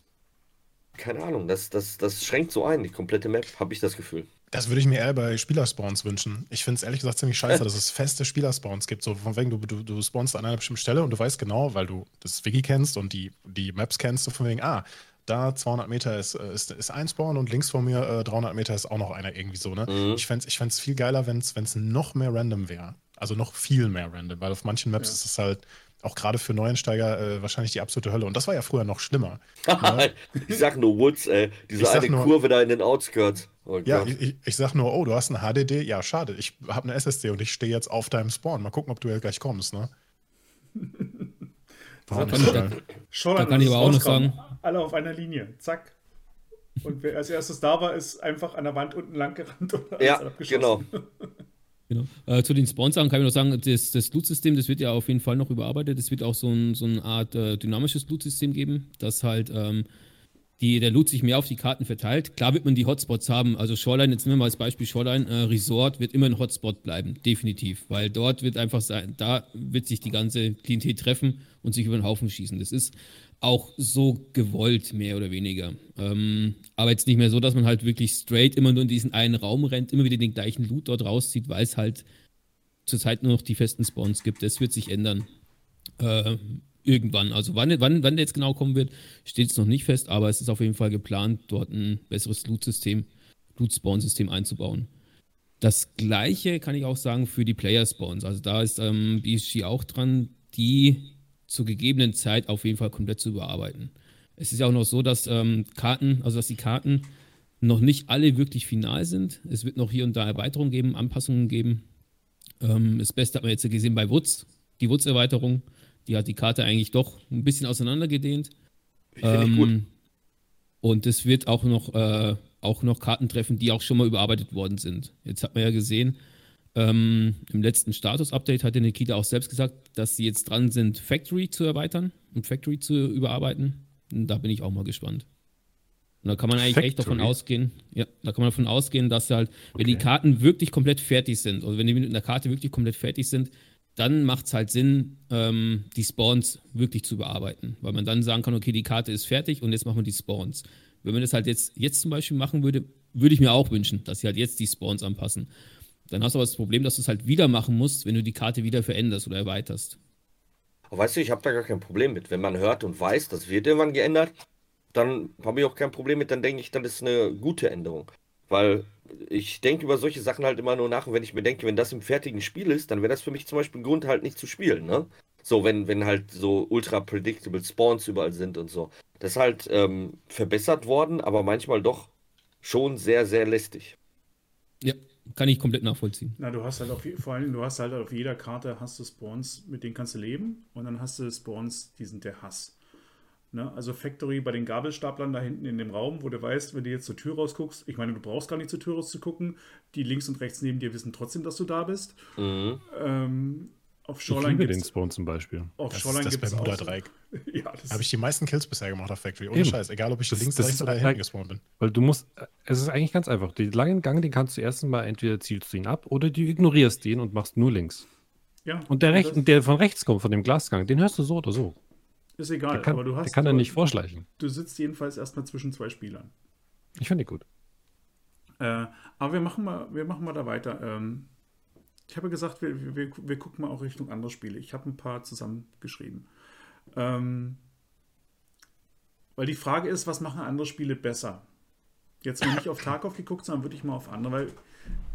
keine Ahnung, das, das, das schränkt so ein, die komplette Map, habe ich das Gefühl. Das würde ich mir eher bei Spielerspawns wünschen. Ich finde es ehrlich gesagt ziemlich scheiße, dass es feste Spielerspawns gibt. So von wegen, du, du, du spawnst an einer bestimmten Stelle und du weißt genau, weil du das Wiki kennst und die, die Maps kennst, so von wegen, ah, da 200 Meter ist, äh, ist, ist ein Spawn und links von mir äh, 300 Meter ist auch noch einer irgendwie so, ne? Mhm. Ich fände es ich fänd's viel geiler, wenn es noch mehr random wäre. Also noch viel mehr random, weil auf manchen Maps Ja. ist es halt auch gerade für Neuensteiger äh, wahrscheinlich die absolute Hölle. Und das war ja früher noch schlimmer. Ja. ich sag nur Woods, ey. Diese eine nur- Kurve da in den Outskirts. Oh Ja, ich, ich, ich sag nur, oh, du hast ein HDD. Ja, schade. Ich habe eine SSD und ich stehe jetzt auf deinem Spawn. Mal gucken, ob du ja gleich kommst, ne? Warum kann nicht ich- geil? Schollern Da kann ich aber auch noch sagen- Alle auf einer Linie. Zack. Und wer als erstes da war, ist einfach an der Wand unten lang gerannt und Ja, alles abgeschossen. genau. Genau. Äh, zu den Spawn-Sachen kann ich noch sagen, das, das Loot-System, das wird ja auf jeden Fall noch überarbeitet. Es wird auch so, ein, so eine Art äh, dynamisches Loot-System geben, dass halt ähm, die, der Loot sich mehr auf die Karten verteilt. Klar wird man die Hotspots haben. Also Shoreline, jetzt nehmen wir mal als Beispiel Shoreline, äh, Resort wird immer ein Hotspot bleiben, definitiv. Weil dort wird einfach sein, da wird sich die ganze Klientel treffen und sich über den Haufen schießen. Das ist auch so gewollt, mehr oder weniger. Ähm, aber jetzt nicht mehr so, dass man halt wirklich straight immer nur in diesen einen Raum rennt, immer wieder den gleichen Loot dort rauszieht, weil es halt zurzeit nur noch die festen Spawns gibt. Das wird sich ändern. Äh, irgendwann. Also wann, wann, wann der jetzt genau kommen wird, steht es noch nicht fest, aber es ist auf jeden Fall geplant, dort ein besseres Loot-System, Loot-Spawn-System einzubauen. Das gleiche kann ich auch sagen für die Player-Spawns. Also da ist ähm, BSG auch dran, die zur gegebenen Zeit auf jeden Fall komplett zu überarbeiten. Es ist ja auch noch so, dass ähm, Karten, also dass die Karten noch nicht alle wirklich final sind. Es wird noch hier und da Erweiterungen geben, Anpassungen geben. Ähm, das Beste hat man jetzt gesehen bei Woods, die Woods-Erweiterung. Die hat die Karte eigentlich doch ein bisschen auseinandergedehnt. Finde ich gut. Ähm, Und es wird auch noch, äh, auch noch Karten treffen, die auch schon mal überarbeitet worden sind. Jetzt hat man ja gesehen, ähm, im letzten Status-Update hat der Nikita auch selbst gesagt, dass sie jetzt dran sind, Factory zu erweitern und Factory zu überarbeiten. Und da bin ich auch mal gespannt. Und da kann man eigentlich echt davon Factory? ausgehen, ja, da kann man davon ausgehen, dass halt, wenn die Okay. Karten wirklich komplett fertig sind, oder wenn die mit einer Karte wirklich komplett fertig sind, dann macht es halt Sinn, ähm, die Spawns wirklich zu bearbeiten. Weil man dann sagen kann, okay, die Karte ist fertig und jetzt machen wir die Spawns. Wenn man das halt jetzt, jetzt zum Beispiel machen würde, würde ich mir auch wünschen, dass sie halt jetzt die Spawns anpassen. Dann hast du aber das Problem, dass du es halt wieder machen musst, wenn du die Karte wieder veränderst oder erweiterst. Weißt du, ich habe da gar kein Problem mit. Wenn man hört und weiß, das wird irgendwann geändert, dann habe ich auch kein Problem mit, dann denke ich, das ist eine gute Änderung. Weil ich denke über solche Sachen halt immer nur nach und wenn ich mir denke, wenn das im fertigen Spiel ist, dann wäre das für mich zum Beispiel ein Grund, halt nicht zu spielen, ne? So, wenn, wenn halt so ultra predictable Spawns überall sind und so. Das ist halt ähm, verbessert worden, aber manchmal doch schon sehr, sehr lästig. Ja, kann ich komplett nachvollziehen. Na, du hast halt auf, vor allem, du hast halt auf jeder Karte hast du Spawns, mit denen kannst du leben und dann hast du Spawns, die sind der Hass. Ne? Also Factory bei den Gabelstaplern da hinten in dem Raum, wo du weißt, wenn du jetzt zur Tür rausguckst, ich meine, du brauchst gar nicht zur Tür rauszugucken, die links und rechts neben dir wissen trotzdem, dass du da bist. Mhm. Ähm, auf Shoreline gibt den es Spawn zum Beispiel. auf Das Shoreline ist das gibt's auch Bermuda-Dreieck. Ja, das Da habe ich die meisten Kills bisher gemacht auf Factory. Ohne Eben. Scheiß. Egal, ob ich Das- links, das rechts oder halt- hinten gespawnt bin. Weil du musst, es ist eigentlich ganz einfach. Den langen Gang, den kannst du erst mal entweder zielst du ihn ab oder du ignorierst den und machst nur links. ja, Und der, das recht, der von rechts kommt, von dem Glasgang, den hörst du so oder so. Ist egal, Der kann, aber du hast der kann er nicht vorschleichen. du sitzt jedenfalls erstmal zwischen zwei Spielern. Ich finde die gut. Äh, aber wir machen mal, wir machen mal da weiter. Ähm, ich habe gesagt, wir, wir, wir gucken mal auch Richtung andere Spiele. Ich habe ein paar zusammengeschrieben. Ähm, weil die Frage ist, was machen andere Spiele besser? Jetzt mal nicht auf Tarkov geguckt, sondern wirklich mal auf andere, weil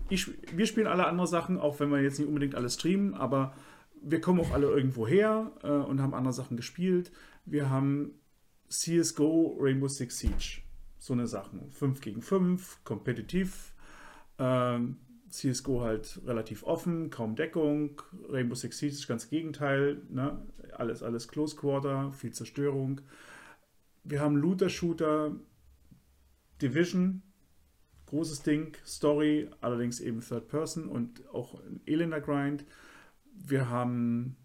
ich, wir spielen alle andere Sachen, auch wenn wir jetzt nicht unbedingt alles streamen, aber wir kommen auch alle irgendwo her äh, und haben andere Sachen gespielt. Wir haben CSGO, Rainbow Six Siege, so eine Sachen. 5 gegen 5, kompetitiv. Ähm, CSGO halt relativ offen, kaum Deckung. Rainbow Six Siege ist ganz Gegenteil. Ne? Alles, alles Close Quarter, viel Zerstörung. Wir haben Looter-Shooter, Division, großes Ding, Story, allerdings eben Third Person und auch ein elender Grind. Wir haben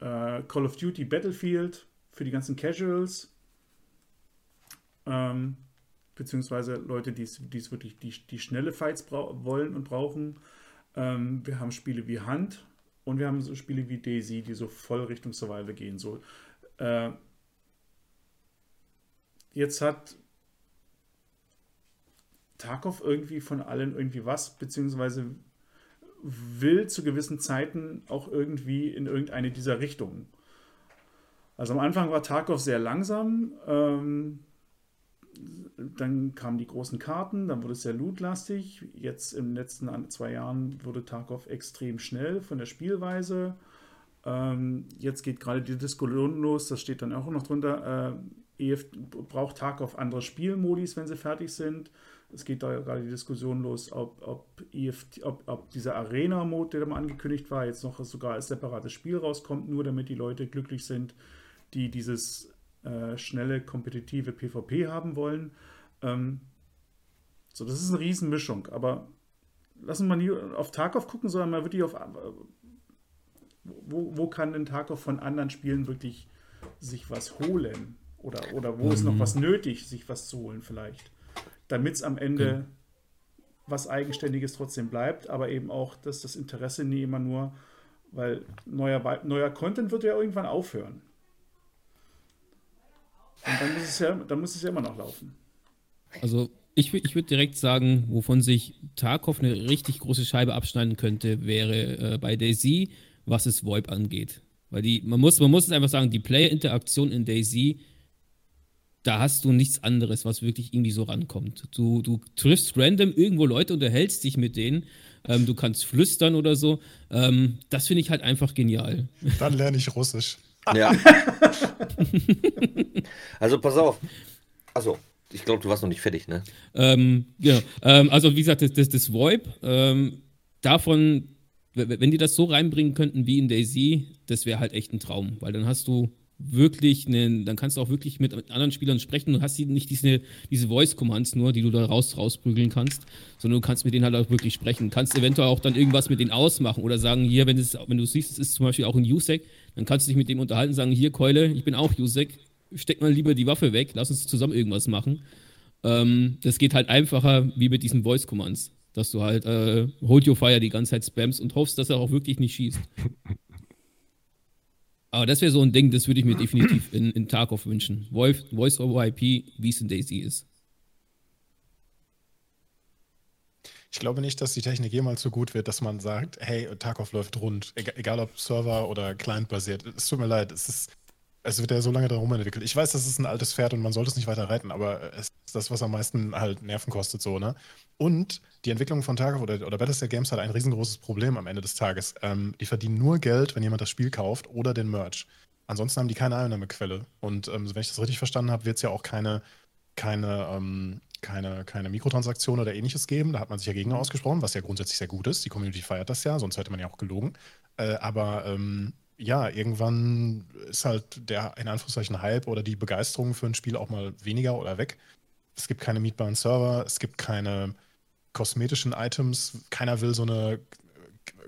äh, Call of Duty Battlefield für die ganzen Casuals. Ähm, beziehungsweise Leute, die es wirklich die, die schnelle Fights wollen und brauchen. Ähm, wir haben Spiele wie Hunt und wir haben so Spiele wie Daisy, die so voll Richtung Survival gehen. So, äh, jetzt hat Tarkov irgendwie von allen irgendwie was, beziehungsweise will zu gewissen Zeiten auch irgendwie in irgendeine dieser Richtungen. Also am Anfang war Tarkov sehr langsam, ähm, dann kamen die großen Karten, dann wurde es sehr lootlastig. Jetzt in den letzten zwei Jahren wurde Tarkov extrem schnell von der Spielweise. Ähm, jetzt geht gerade die Diskussion los, das steht dann auch noch drunter. Äh, EF braucht Tarkov andere Spielmodis, wenn sie fertig sind. Es geht da gerade die Diskussion los, ob, ob, EFT, ob, ob dieser Arena-Mode, der da mal angekündigt war, jetzt noch sogar als separates Spiel rauskommt, nur damit die Leute glücklich sind, die dieses äh, schnelle, kompetitive PvP haben wollen. Ähm, so, das ist eine Riesenmischung, aber lassen wir nie auf Tarkov gucken, sondern mal wirklich auf, äh, wo, wo kann denn Tarkov von anderen Spielen wirklich sich was holen? Oder, oder wo mhm. ist noch mhm. was nötig, sich was zu holen vielleicht? Damit es am Ende mhm. was Eigenständiges trotzdem bleibt, aber eben auch, dass das Interesse nie immer nur, weil neuer, neuer Content wird ja irgendwann aufhören. Und dann muss es ja, dann muss es ja immer noch laufen. Also ich, ich würde direkt sagen, wovon sich Tarkov eine richtig große Scheibe abschneiden könnte, wäre äh, bei Daisy, was es VoIP angeht. Weil die, man muss, man muss es einfach sagen, die Player-Interaktion in Daisy, da hast du nichts anderes, was wirklich irgendwie so rankommt. Du, du triffst random irgendwo Leute, unterhältst dich mit denen, ähm, du kannst flüstern oder so. Ähm, das finde ich halt einfach genial. Dann lerne ich Russisch. Ja. also pass auf. Also, ich glaube, du warst noch nicht fertig, ne? Ähm, genau. Ähm, also, wie gesagt, das, das, das VoIP, ähm, davon, wenn die das so reinbringen könnten wie in Daisy, das wäre halt echt ein Traum, weil dann hast du wirklich einen, dann kannst du auch wirklich mit, anderen Spielern sprechen und hast nicht diese, diese Voice-Commands nur, die du da raus, rausprügeln kannst, sondern du kannst mit denen halt auch wirklich sprechen. Kannst eventuell auch dann irgendwas mit denen ausmachen oder sagen, hier, wenn, es, wenn du siehst, es ist zum Beispiel auch ein USEC, dann kannst du dich mit dem unterhalten sagen, hier, Keule, ich bin auch USEC, steck mal lieber die Waffe weg, lass uns zusammen irgendwas machen. Ähm, das geht halt einfacher wie mit diesen Voice-Commands, dass du halt äh, Hold Your Fire die ganze Zeit spamst und hoffst, dass er auch wirklich nicht schießt. Aber das wäre so ein Ding, das würde ich mir definitiv in, in Tarkov wünschen. Voice over IP, wie es in Daisy ist. Ich glaube nicht, dass die Technik jemals so gut wird, dass man sagt, hey, Tarkov läuft rund, egal ob Server oder Client basiert. Es tut mir leid, es ist es wird ja so lange darum entwickelt. Ich weiß, das ist ein altes Pferd und man sollte es nicht weiter reiten, aber es ist das, was am meisten halt Nerven kostet, so, ne? Und die Entwicklung von Tarkov oder, oder Battlestar Games hat ein riesengroßes Problem am Ende des Tages. Ähm, die verdienen nur Geld, wenn jemand das Spiel kauft oder den Merch. Ansonsten haben die keine Einnahmequelle. Und ähm, wenn ich das richtig verstanden habe, wird es ja auch keine, keine, ähm, keine, keine Mikrotransaktion oder ähnliches geben. Da hat man sich ja gegen ausgesprochen, was ja grundsätzlich sehr gut ist. Die Community feiert das ja, sonst hätte man ja auch gelogen. Äh, aber ähm, ja, irgendwann ist halt der in Anführungszeichen Hype oder die Begeisterung für ein Spiel auch mal weniger oder weg. Es gibt keine mietbaren Server, es gibt keine kosmetischen Items, keiner will so eine,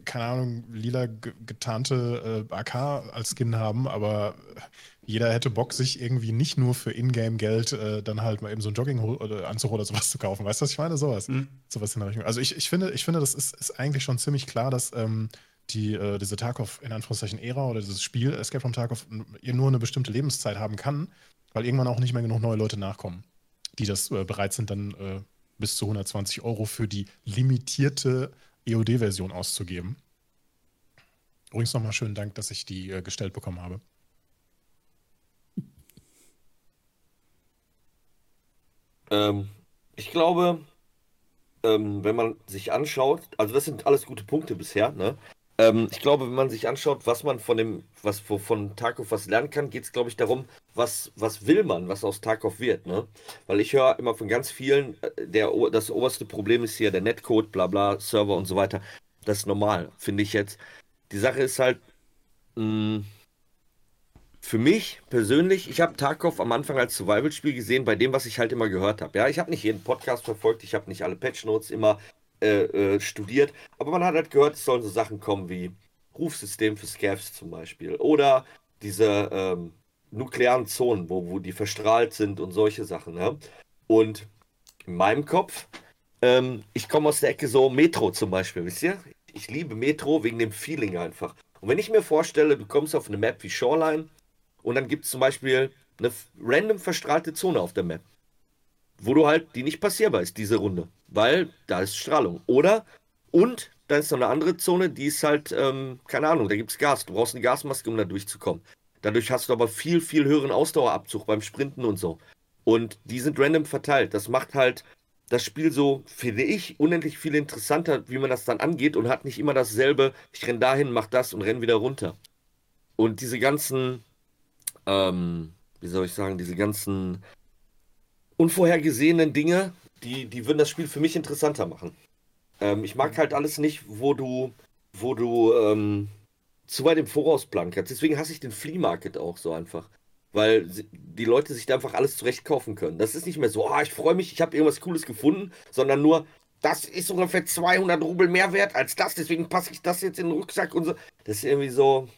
keine Ahnung, lila getarnte äh, AK als Skin haben, aber jeder hätte Bock, sich irgendwie nicht nur für Ingame-Geld äh, dann halt mal eben so ein Jogginganzug oder sowas zu kaufen. Weißt du, was ich meine? Sowas. Mhm. Sowas in der Richtung. Also ich, ich, finde, ich finde, das ist, ist eigentlich schon ziemlich klar, dass ähm, die, äh, diese Tarkov in Anführungszeichen Ära oder dieses Spiel Escape from Tarkov nur eine bestimmte Lebenszeit haben kann, weil irgendwann auch nicht mehr genug neue Leute nachkommen, die das äh, bereit sind, dann äh, bis zu 120 Euro für die limitierte EOD-Version auszugeben. Übrigens nochmal schönen Dank, dass ich die äh, gestellt bekommen habe. Ähm, ich glaube, ähm, wenn man sich anschaut, also das sind alles gute Punkte bisher, ne? Ähm, ich glaube, wenn man sich anschaut, was man von dem, was von Tarkov was lernen kann, geht es, glaube ich, darum, was, was will man, was aus Tarkov wird, ne? Weil ich höre immer von ganz vielen, äh, der, das oberste Problem ist hier der Netcode, bla bla, Server und so weiter. Das ist normal, finde ich jetzt. Die Sache ist halt, mm, für mich persönlich, ich habe Tarkov am Anfang als Survival-Spiel gesehen, bei dem, was ich halt immer gehört habe. Ja, ich habe nicht jeden Podcast verfolgt, ich habe nicht alle Patch-Notes immer äh, äh, studiert, aber man hat halt gehört, es sollen so Sachen kommen wie Rufsystem für Scavs zum Beispiel oder diese ähm, nuklearen Zonen, wo, wo die verstrahlt sind und solche Sachen. Ja? Und in meinem Kopf, ähm, ich komme aus der Ecke so Metro zum Beispiel, wisst ihr? Ich liebe Metro wegen dem Feeling einfach. Und wenn ich mir vorstelle, du kommst auf eine Map wie Shoreline und dann gibt es zum Beispiel eine random verstrahlte Zone auf der Map, wo du halt, die nicht passierbar ist, diese Runde, weil da ist Strahlung. Oder, und dann ist noch eine andere Zone, die ist halt, ähm, keine Ahnung, da gibt es Gas. Du brauchst eine Gasmaske, um da durchzukommen. Dadurch hast du aber viel, viel höheren Ausdauerabzug beim Sprinten und so. Und die sind random verteilt. Das macht halt das Spiel so, finde ich, unendlich viel interessanter, wie man das dann angeht und hat nicht immer dasselbe, ich renn dahin, mach das und renn wieder runter. Und diese ganzen, ähm, wie soll ich sagen, diese ganzen unvorhergesehenen Dinge, die, die würden das Spiel für mich interessanter machen. Ähm, ich mag halt alles nicht, wo du, wo du ähm, zu weit im Voraus plankerst. Deswegen hasse ich den Flea Market auch so einfach weil die Leute sich da einfach alles zurecht kaufen können. Das ist nicht mehr so, ah, ich freue mich, ich habe irgendwas Cooles gefunden, sondern nur, das ist ungefähr 200 Rubel mehr wert als das, deswegen passe ich das jetzt in den Rucksack und so. Das ist irgendwie so,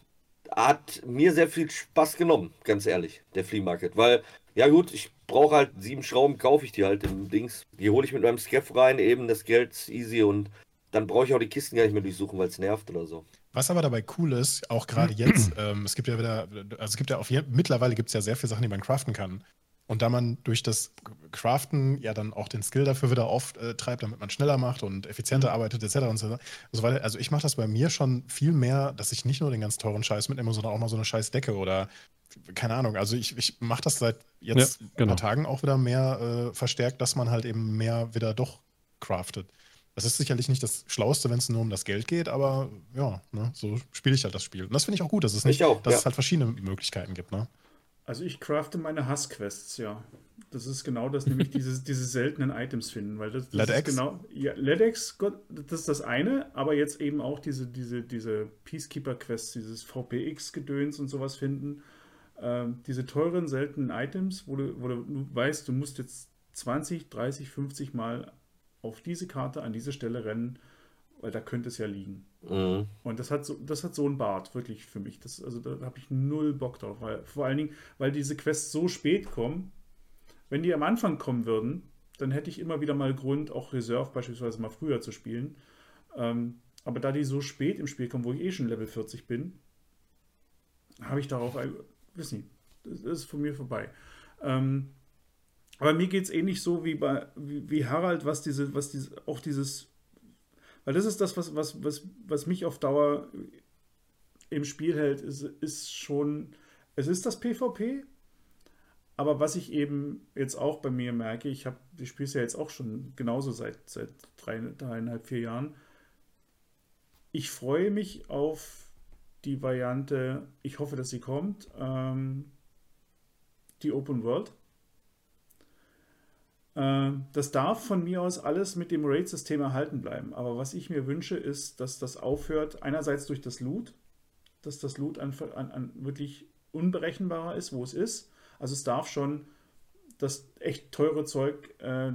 hat mir sehr viel Spaß genommen, ganz ehrlich, der Flea Market, weil, ja gut, ich brauche halt sieben Schrauben, kaufe ich die halt im Dings. Die hole ich mit meinem Scaff rein, eben das Geld ist easy und dann brauche ich auch die Kisten gar nicht mehr durchsuchen, weil es nervt oder so. Was aber dabei cool ist, auch gerade jetzt, ähm, es gibt ja wieder, also es gibt ja auf mittlerweile gibt es ja sehr viele Sachen, die man craften kann. Und da man durch das Craften ja dann auch den Skill dafür wieder auftreibt, damit man schneller macht und effizienter mhm. arbeitet, etc. und so weiter. Also ich mache das bei mir schon viel mehr, dass ich nicht nur den ganz teuren Scheiß mitnehme, sondern auch mal so eine scheiß Decke oder keine Ahnung. Also ich, ich mache das seit jetzt ja, genau. ein paar Tagen auch wieder mehr äh, verstärkt, dass man halt eben mehr wieder doch craftet. Das ist sicherlich nicht das Schlauste, wenn es nur um das Geld geht, aber ja, ne, so spiele ich halt das Spiel. Und das finde ich auch gut, dass, es, nicht, auch, dass ja. es halt verschiedene Möglichkeiten gibt. Ne? Also ich crafte meine Hassquests, ja. Das ist genau das, nämlich diese, diese seltenen Items finden, weil das, das ist genau, ja, LEDX, das ist das eine, aber jetzt eben auch diese, diese, diese Peacekeeper-Quests, dieses VPX-Gedöns und sowas finden. Ähm, diese teuren, seltenen Items, wo du, wo du weißt, du musst jetzt 20, 30, 50 Mal auf diese Karte an diese Stelle rennen, weil da könnte es ja liegen. Mhm. Und das hat so, das hat so einen Bart, wirklich für mich. Das, also da habe ich null Bock drauf. Weil, vor allen Dingen, weil diese Quests so spät kommen. Wenn die am Anfang kommen würden, dann hätte ich immer wieder mal Grund, auch Reserve beispielsweise mal früher zu spielen. Ähm, aber da die so spät im Spiel kommen, wo ich eh schon Level 40 bin, habe ich darauf, wissen nicht, das ist von mir vorbei. Ähm, aber mir geht es ähnlich so wie bei wie, wie, Harald, was diese, was diese, auch dieses, weil das ist das, was, was, was, was mich auf Dauer im Spiel hält, ist, ist schon, es ist das PvP, aber was ich eben jetzt auch bei mir merke, ich habe, ich spiele es ja jetzt auch schon genauso seit, seit drei, dreieinhalb, vier Jahren. Ich freue mich auf die Variante, ich hoffe, dass sie kommt, ähm, die Open World. Äh, das darf von mir aus alles mit dem Raid-System erhalten bleiben. Aber was ich mir wünsche, ist, dass das aufhört, einerseits durch das Loot, dass das Loot an, an, an wirklich unberechenbarer ist, wo es ist. Also es darf schon das echt teure Zeug äh,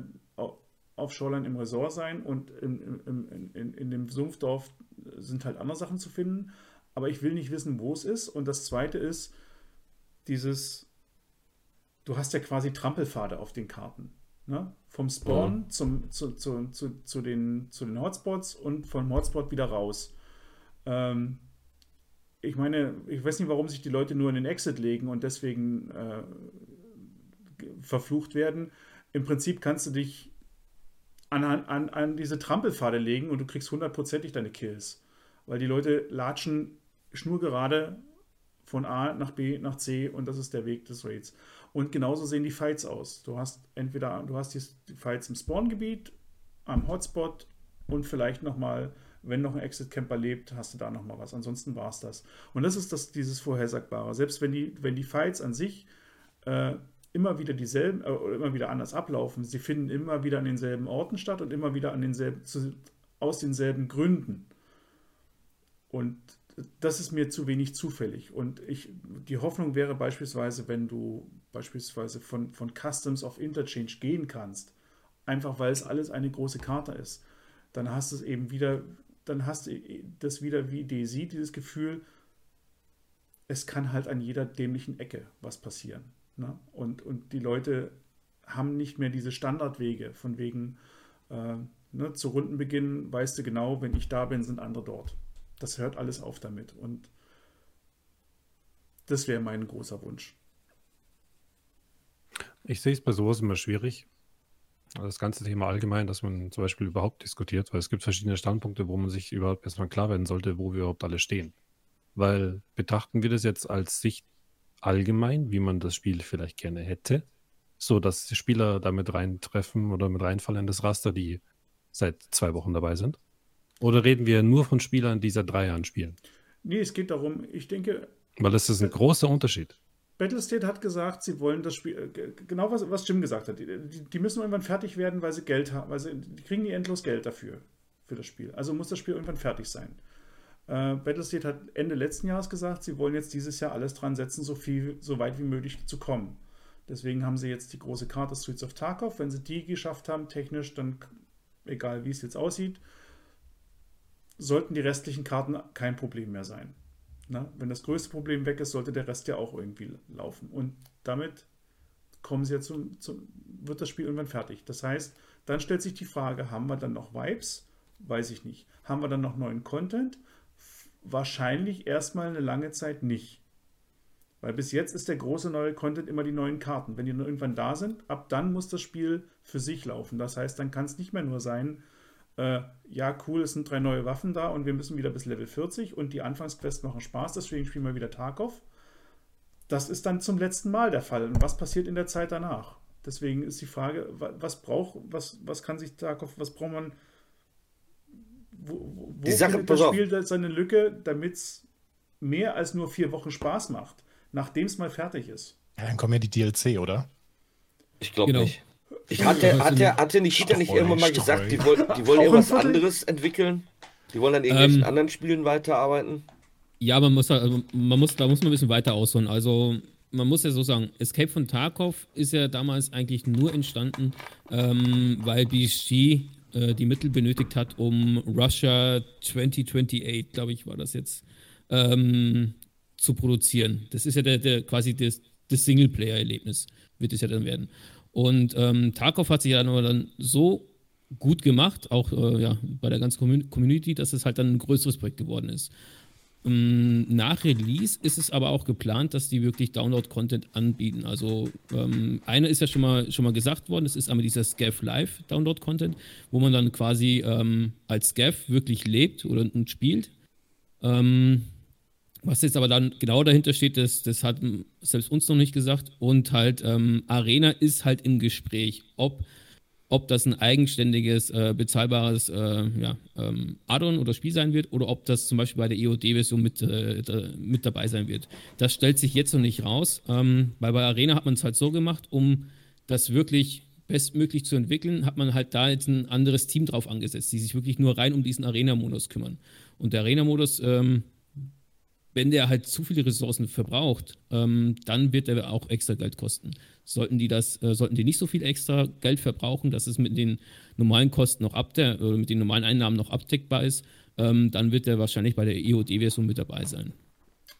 auf Shoreline im Resort sein und in, in, in, in, dem Sumpfdorf sind halt andere Sachen zu finden. Aber ich will nicht wissen, wo es ist. Und das zweite ist, dieses, du hast ja quasi Trampelpfade auf den Karten. Ne? Vom Spawn ja. zum, zu, zu, zu, zu, den, zu den Hotspots und vom Hotspot wieder raus. Ähm, ich meine, ich weiß nicht, warum sich die Leute nur in den Exit legen und deswegen äh, verflucht werden. Im Prinzip kannst du dich an, an, an diese Trampelpfade legen und du kriegst hundertprozentig deine Kills. Weil die Leute latschen schnurgerade von A nach B nach C und das ist der Weg des Raids. Und genauso sehen die Fights aus. Du hast entweder du hast die Fights im Spawngebiet, am Hotspot und vielleicht nochmal, wenn noch ein Exit-Camper lebt, hast du da nochmal was. Ansonsten war es das. Und das ist das, dieses Vorhersagbare. Selbst wenn die, wenn die Fights an sich äh, immer wieder dieselben äh, immer wieder anders ablaufen. Sie finden immer wieder an denselben Orten statt und immer wieder an denselben, zu, aus denselben Gründen. Und das ist mir zu wenig zufällig. Und ich, die Hoffnung wäre beispielsweise, wenn du beispielsweise von, von Customs auf Interchange gehen kannst, einfach weil es alles eine große Karte ist, dann hast du es eben wieder, dann hast du das wieder wie Daisy, dieses Gefühl, es kann halt an jeder dämlichen Ecke was passieren. Ne? Und, und die Leute haben nicht mehr diese Standardwege, von wegen äh, ne, zu Rundenbeginn weißt du genau, wenn ich da bin, sind andere dort. Das hört alles auf damit. Und das wäre mein großer Wunsch. Ich sehe es bei sowas immer schwierig. Das ganze Thema allgemein, dass man zum Beispiel überhaupt diskutiert, weil es gibt verschiedene Standpunkte, wo man sich überhaupt erstmal klar werden sollte, wo wir überhaupt alle stehen. Weil betrachten wir das jetzt als Sicht allgemein, wie man das Spiel vielleicht gerne hätte, so dass Spieler damit reintreffen oder mit reinfallen in das Raster, die seit zwei Wochen dabei sind? Oder reden wir nur von Spielern, die seit drei Jahren spielen? Nee, es geht darum, ich denke. Weil das ist ein großer Unterschied. Battlestate hat gesagt, sie wollen das Spiel, äh, genau was, was Jim gesagt hat, die, die, müssen irgendwann fertig werden, weil sie Geld haben, weil sie die kriegen die endlos Geld dafür, für das Spiel. Also muss das Spiel irgendwann fertig sein. Äh, Battlestate hat Ende letzten Jahres gesagt, sie wollen jetzt dieses Jahr alles dran setzen, so viel, so weit wie möglich zu kommen. Deswegen haben sie jetzt die große Karte Streets of Tarkov. Wenn sie die geschafft haben, technisch, dann egal wie es jetzt aussieht, sollten die restlichen Karten kein Problem mehr sein. Na, wenn das größte Problem weg ist, sollte der Rest ja auch irgendwie laufen. Und damit kommen sie ja zum, zum, wird das Spiel irgendwann fertig. Das heißt, dann stellt sich die Frage, haben wir dann noch Vibes? Weiß ich nicht. Haben wir dann noch neuen Content? Wahrscheinlich erstmal eine lange Zeit nicht. Weil bis jetzt ist der große neue Content immer die neuen Karten. Wenn die irgendwann da sind, ab dann muss das Spiel für sich laufen. Das heißt, dann kann es nicht mehr nur sein, äh, ja, cool, es sind drei neue Waffen da und wir müssen wieder bis Level 40 und die Anfangsquests machen Spaß, deswegen spielen wir wieder Tarkov. Das ist dann zum letzten Mal der Fall. Und was passiert in der Zeit danach? Deswegen ist die Frage, was braucht, was, was kann sich Tarkov, was braucht man, wo, wo die Sache, das Spiel seine Lücke, damit es mehr als nur vier Wochen Spaß macht, nachdem es mal fertig ist? Ja, dann kommen ja die DLC, oder? Ich glaube genau. nicht. Ich hatte, hat der, hatte Nikita nicht irgendwann mal gesagt, die, wollen, die wollen irgendwas anderes entwickeln? Die wollen an irgendwelchen ähm, anderen Spielen weiterarbeiten? Ja, man muss, also man muss, da muss man ein bisschen weiter ausholen. Also man muss ja so sagen, Escape von Tarkov ist ja damals eigentlich nur entstanden, ähm, weil BSG äh, die Mittel benötigt hat, um Russia 2028, glaube ich, war das jetzt, ähm, zu produzieren. Das ist ja der, der quasi das, das Singleplayer-Erlebnis, wird es ja dann werden. Und ähm, Tarkov hat sich ja dann so gut gemacht, auch äh, ja, bei der ganzen Community, dass es halt dann ein größeres Projekt geworden ist. Ähm, nach Release ist es aber auch geplant, dass die wirklich Download-Content anbieten. Also ähm, eine ist ja schon mal, schon mal gesagt worden, das ist einmal dieser Scav Live Download-Content, wo man dann quasi ähm, als Scav wirklich lebt oder und spielt. Ähm, was jetzt aber dann genau dahinter steht, das, das hat selbst uns noch nicht gesagt. Und halt, ähm, Arena ist halt im Gespräch, ob, ob das ein eigenständiges, äh, bezahlbares äh, ja, ähm, Addon oder Spiel sein wird oder ob das zum Beispiel bei der EOD-Version mit, äh, mit dabei sein wird. Das stellt sich jetzt noch nicht raus, ähm, weil bei Arena hat man es halt so gemacht, um das wirklich bestmöglich zu entwickeln, hat man halt da jetzt ein anderes Team drauf angesetzt, die sich wirklich nur rein um diesen Arena-Modus kümmern. Und der Arena-Modus, ähm, wenn der halt zu viele Ressourcen verbraucht, ähm, dann wird er auch extra Geld kosten. Sollten die das, äh, sollten die nicht so viel extra Geld verbrauchen, dass es mit den normalen Kosten noch abdeck oder mit den normalen Einnahmen noch abdeckbar ist, ähm, dann wird er wahrscheinlich bei der EOD-Version mit dabei sein.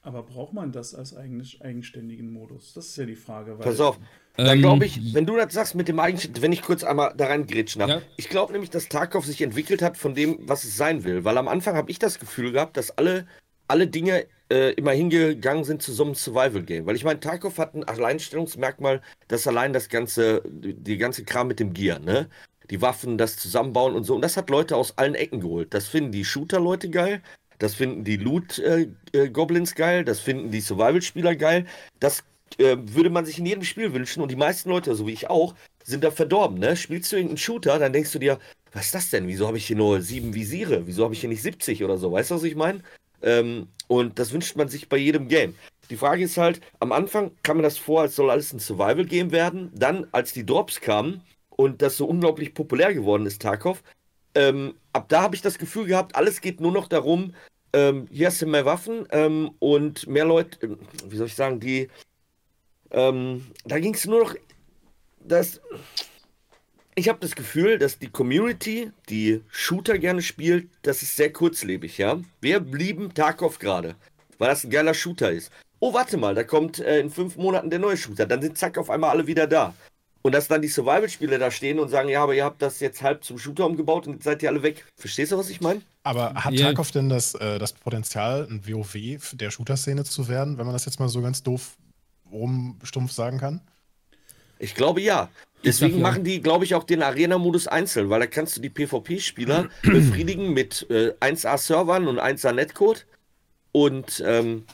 Aber braucht man das als eigenständigen Modus? Das ist ja die Frage. Pass auf, da ähm, glaube ich, wenn du das sagst mit dem eigenständigen, wenn ich kurz einmal da rein grätschen darf, ja. ich glaube nämlich, dass Tarkov sich entwickelt hat von dem, was es sein will. Weil am Anfang habe ich das Gefühl gehabt, dass alle alle Dinge äh, immer hingegangen sind zu so einem Survival-Game. Weil ich meine, Tarkov hat ein Alleinstellungsmerkmal, das allein das ganze, die ganze Kram mit dem Gear, ne? Die Waffen, das Zusammenbauen und so. Und das hat Leute aus allen Ecken geholt. Das finden die Shooter-Leute geil, das finden die Loot-Goblins äh, äh, geil, das finden die Survival-Spieler geil. Das äh, würde man sich in jedem Spiel wünschen. Und die meisten Leute, so wie ich auch, sind da verdorben, ne? Spielst du irgendeinen Shooter, dann denkst du dir, was ist das denn? Wieso habe ich hier nur sieben Visiere? Wieso habe ich hier nicht 70 oder so? Weißt du, was ich meine? Ähm, und das wünscht man sich bei jedem Game. Die Frage ist halt, am Anfang kam mir das vor, als soll alles ein Survival-Game werden. Dann, als die Drops kamen und das so unglaublich populär geworden ist, Tarkov, ähm, ab da habe ich das Gefühl gehabt, alles geht nur noch darum, ähm, hier hast du mehr Waffen ähm, und mehr Leute, ähm, wie soll ich sagen, die, ähm, da ging es nur noch, das, ich habe das Gefühl, dass die Community, die Shooter gerne spielt, das ist sehr kurzlebig, ja. Wir blieben Tarkov gerade, weil das ein geiler Shooter ist. Oh, warte mal, da kommt äh, in fünf Monaten der neue Shooter. Dann sind zack auf einmal alle wieder da. Und dass dann die Survival-Spiele da stehen und sagen, ja, aber ihr habt das jetzt halb zum Shooter umgebaut und jetzt seid ihr alle weg. Verstehst du, was ich meine? Aber hat Ja. Tarkov denn das, äh, das Potenzial, ein WoW der Shooter-Szene zu werden, wenn man das jetzt mal so ganz doof rumstumpf sagen kann? Ich glaube ja. Deswegen machen die, glaube ich, auch den Arena-Modus einzeln, weil da kannst du die PvP-Spieler befriedigen mit äh, 1A-Servern und 1A-Netcode. Und ähm,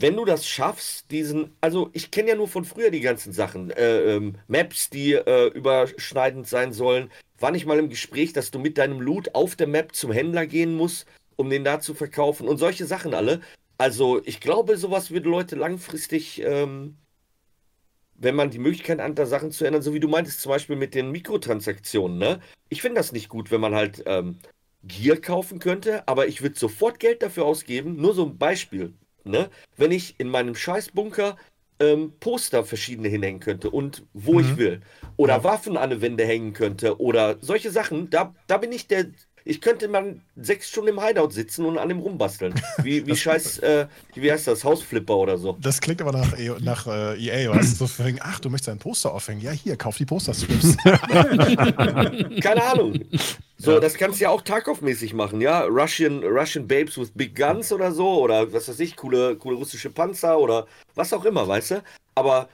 wenn du das schaffst, diesen, also ich kenne ja nur von früher die ganzen Sachen, äh, ähm, Maps, die äh, überschneidend sein sollen. War nicht mal im Gespräch, dass du mit deinem Loot auf der Map zum Händler gehen musst, um den da zu verkaufen und solche Sachen alle. Also ich glaube, sowas würde Leute langfristig ähm, wenn man die Möglichkeit hat, da Sachen zu ändern, so wie du meintest, zum Beispiel mit den Mikrotransaktionen, ne? Ich finde das nicht gut, wenn man halt ähm, Gear kaufen könnte, aber ich würde sofort Geld dafür ausgeben, nur so ein Beispiel, ne? Wenn ich in meinem Scheißbunker ähm, Poster verschiedene hinhängen könnte und wo Mhm. ich will. Oder Ja. Waffen an eine Wände hängen könnte oder solche Sachen, da, da bin ich der. Ich könnte mal sechs Stunden im Hideout sitzen und an dem rumbasteln. Wie, wie scheiß, äh, wie heißt das, Hausflipper oder so. Das klingt aber nach, E- nach äh, EA, weißt du? So ach, du möchtest ein Poster aufhängen. Ja, hier, kauf die Poster-Strips. Keine Ahnung. So, Ja. das kannst du ja auch Tarkov-mäßig machen, ja? Russian, Russian Babes with Big Guns oder so, oder was weiß ich, coole, coole russische Panzer oder was auch immer, weißt du? Aber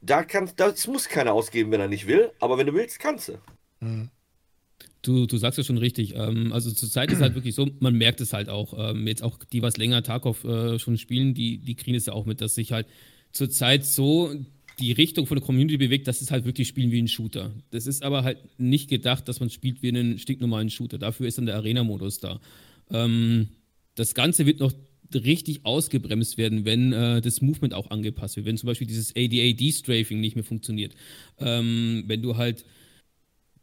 da kannst, das muss keiner ausgeben, wenn er nicht will, aber wenn du willst, kannst du. Hm. Du, du sagst es schon richtig. Ähm, also zurzeit ist halt wirklich so, man merkt es halt auch. Ähm, jetzt auch die, was länger Tarkov äh, schon spielen, die, die kriegen es ja auch mit, dass sich halt zurzeit so die Richtung von der Community bewegt, dass es halt wirklich spielen wie ein Shooter. Das ist aber halt nicht gedacht, dass man spielt wie einen stinknormalen Shooter. Dafür ist dann der Arena-Modus da. Ähm, das Ganze wird noch richtig ausgebremst werden, wenn äh, das Movement auch angepasst wird. Wenn zum Beispiel dieses ADAD-Strafing nicht mehr funktioniert. Ähm, wenn du halt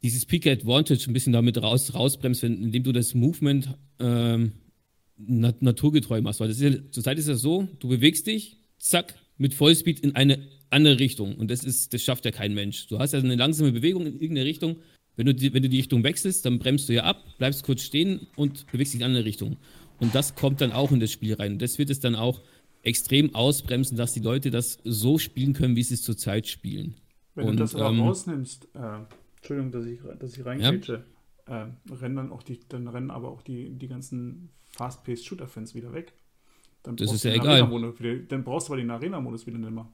dieses Peak Advantage ein bisschen damit raus, rausbremst, indem du das Movement ähm, nat naturgetreu machst. Weil das ist ja, zurzeit ist das so, du bewegst dich, zack, mit Vollspeed in eine andere Richtung. Und das ist, das schafft ja kein Mensch. Du hast ja eine langsame Bewegung in irgendeine Richtung. Wenn du, die, wenn du die Richtung wechselst, dann bremst du ja ab, bleibst kurz stehen und bewegst dich in eine andere Richtung. Und das kommt dann auch in das Spiel rein. Und das wird es dann auch extrem ausbremsen, dass die Leute das so spielen können, wie sie es zurzeit spielen. Wenn Und, du das aber ähm, rausnimmst, äh, Entschuldigung, dass ich, dass ich reingrätsche, äh, rennen dann auch die, dann rennen aber auch die, die ganzen Fast-Paced Shooter-Fans wieder weg. Dann Das brauchst ist du ja den egal. Arena-Modus wieder, dann brauchst du aber den Arena-Modus wieder nicht mehr.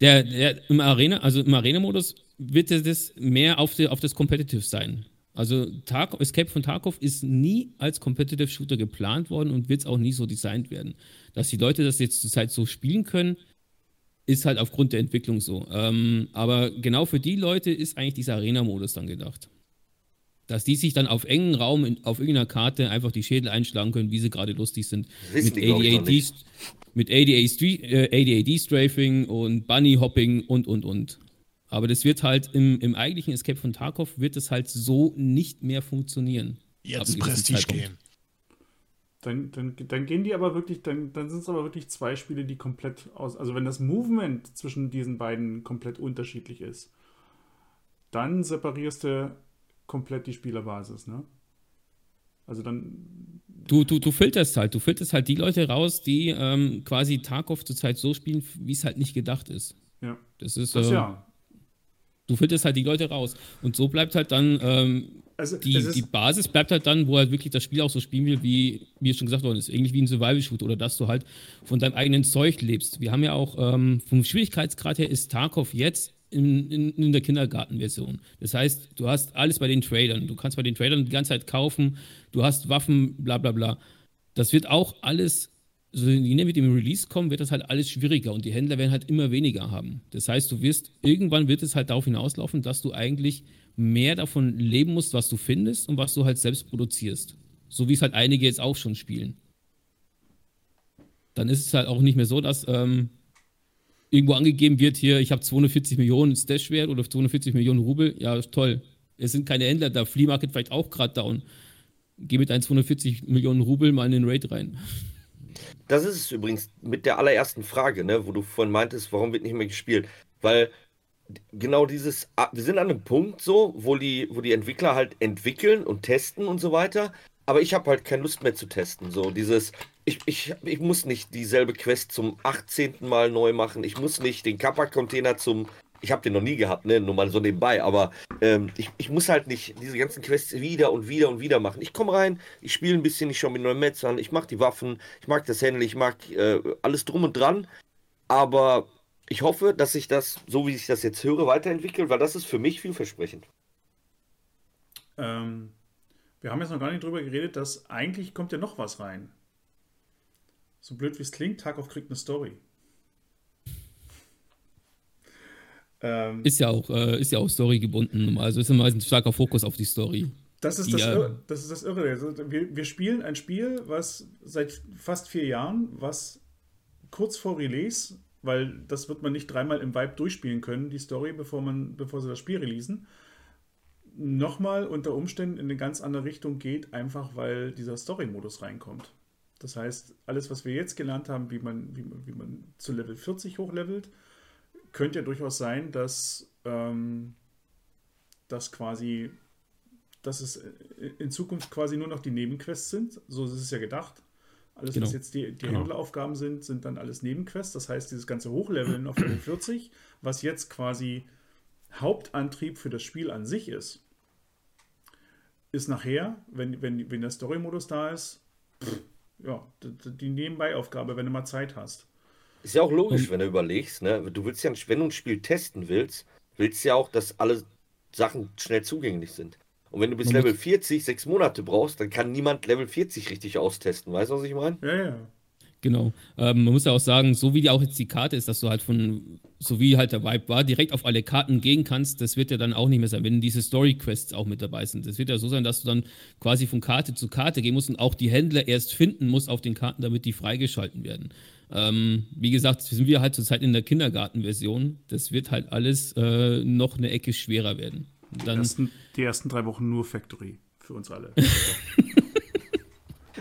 Der, der im Arena, also im Arena-Modus wird das mehr auf, die, auf das Competitive sein. Also Tarkov, Escape von Tarkov ist nie als Competitive Shooter geplant worden und wird es auch nie so designt werden. Dass die Leute das jetzt zurzeit so spielen können, ist halt aufgrund der Entwicklung so. Ähm, aber genau für die Leute ist eigentlich dieser Arena-Modus dann gedacht. Dass die sich dann auf engen Raum in, auf irgendeiner Karte einfach die Schädel einschlagen können, wie sie gerade lustig sind. Wissen Mit ADAD, nicht. mit ADA Stre- äh, ADAD-Strafing und Bunny-Hopping und, und, und. Aber das wird halt im, im eigentlichen Escape von Tarkov wird es halt so nicht mehr funktionieren. Jetzt einem gewissen Prestige Zeitpunkt. gehen. Dann, dann, dann gehen die aber wirklich, dann, dann sind es aber wirklich zwei Spiele, die komplett aus. Also wenn das Movement zwischen diesen beiden komplett unterschiedlich ist, dann separierst du komplett die Spielerbasis, ne? Also dann. Du, du, du filterst halt, du filterst halt die Leute raus, die ähm, quasi Tarkov zurzeit so spielen, wie es halt nicht gedacht ist. Ja. Das ist, Das äh, ja. du filterst halt die Leute raus. Und so bleibt halt dann ähm, Also die, die Basis bleibt halt dann, wo halt wirklich das Spiel auch so spielen will, wie mir schon gesagt worden ist. Ähnlich wie ein Survival-Shoot oder dass du halt von deinem eigenen Zeug lebst. Wir haben ja auch ähm, vom Schwierigkeitsgrad her ist Tarkov jetzt in, in, in der Kindergartenversion. Das heißt, du hast alles bei den Tradern. Du kannst bei den Tradern die ganze Zeit kaufen. Du hast Waffen, bla bla bla. Das wird auch alles, so je näher mit dem Release kommen, wird das halt alles schwieriger und die Händler werden halt immer weniger haben. Das heißt, du wirst, irgendwann wird es halt darauf hinauslaufen, dass du eigentlich mehr davon leben musst, was du findest und was du halt selbst produzierst. So wie es halt einige jetzt auch schon spielen. dann ist es halt auch nicht mehr so, dass ähm, irgendwo angegeben wird, hier, ich habe 240 Millionen Stash-Wert oder 240 Millionen Rubel. Ja, toll. Es sind keine Händler da. Flea Market vielleicht auch gerade down. Geh mit deinen 240 Millionen Rubel mal in den Raid rein. Das ist es übrigens mit der allerersten Frage, ne, wo du vorhin meintest, warum wird nicht mehr gespielt? Weil genau dieses, ah, wir sind an einem Punkt so, wo die, wo die Entwickler halt entwickeln und testen und so weiter, aber ich habe halt keine Lust mehr zu testen. So dieses, ich, ich, ich muss nicht dieselbe Quest zum 18. Mal neu machen, ich muss nicht den Kappa-Container zum, ich habe den noch nie gehabt, ne, nur mal so nebenbei, aber ähm, ich, ich muss halt nicht diese ganzen Quests wieder und wieder und wieder machen. Ich komme rein, ich spiele ein bisschen, ich schaue mir neue Mets an, ich mag die Waffen, ich mag das Handle, ich mag äh, alles drum und dran, aber ich hoffe, dass sich das, so wie ich das jetzt höre, weiterentwickelt, weil das ist für mich vielversprechend. Ähm, wir haben jetzt noch gar nicht drüber geredet, dass eigentlich kommt ja noch was rein. So blöd wie es klingt, Tarkov kriegt eine Story. Ähm, ist ja auch, äh, ist ja auch Story gebunden. Also ist immer ein starker Fokus auf die Story. Das ist, die, das, äh, Irre, das ist das Irre. Also wir, wir spielen ein Spiel, was seit fast vier Jahren, was kurz vor Release weil das wird man nicht dreimal im Vibe durchspielen können, die Story, bevor, man, bevor sie das Spiel releasen. Nochmal unter Umständen in eine ganz andere Richtung geht, einfach weil dieser Story-Modus reinkommt. Das heißt, alles, was wir jetzt gelernt haben, wie man, wie wie man zu Level 40 hochlevelt, könnte ja durchaus sein, dass ähm, das quasi, dass es in Zukunft quasi nur noch die Nebenquests sind. So ist es ja gedacht. Alles, genau. was jetzt die, die genau. Händleraufgaben sind, sind dann alles Nebenquests. Das heißt, dieses ganze Hochleveln auf Level 40, was jetzt quasi Hauptantrieb für das Spiel an sich ist, ist nachher, wenn, wenn, wenn der Story-Modus da ist, pff, ja, die Nebenbei-Aufgabe, wenn du mal Zeit hast. Ist ja auch logisch, wenn du überlegst, ne? Du willst ja, wenn du ein Spiel testen willst, willst du ja auch, dass alle Sachen schnell zugänglich sind. Und wenn du bis Level 40 sechs Monate brauchst, dann kann niemand Level 40 richtig austesten. Weißt du, was ich meine? Ja, ja. Genau. Ähm, man muss ja auch sagen, so wie auch jetzt die Karte ist, dass du halt von, so wie halt der Vibe war, direkt auf alle Karten gehen kannst, das wird ja dann auch nicht mehr sein, wenn diese Story-Quests auch mit dabei sind. Das wird ja so sein, dass du dann quasi von Karte zu Karte gehen musst und auch die Händler erst finden musst auf den Karten, damit die freigeschalten werden. Ähm, wie gesagt, sind wir halt zurzeit in der Kindergartenversion. Das wird halt alles äh, noch eine Ecke schwerer werden. Die, ersten, die ersten drei Wochen nur Factory für uns alle.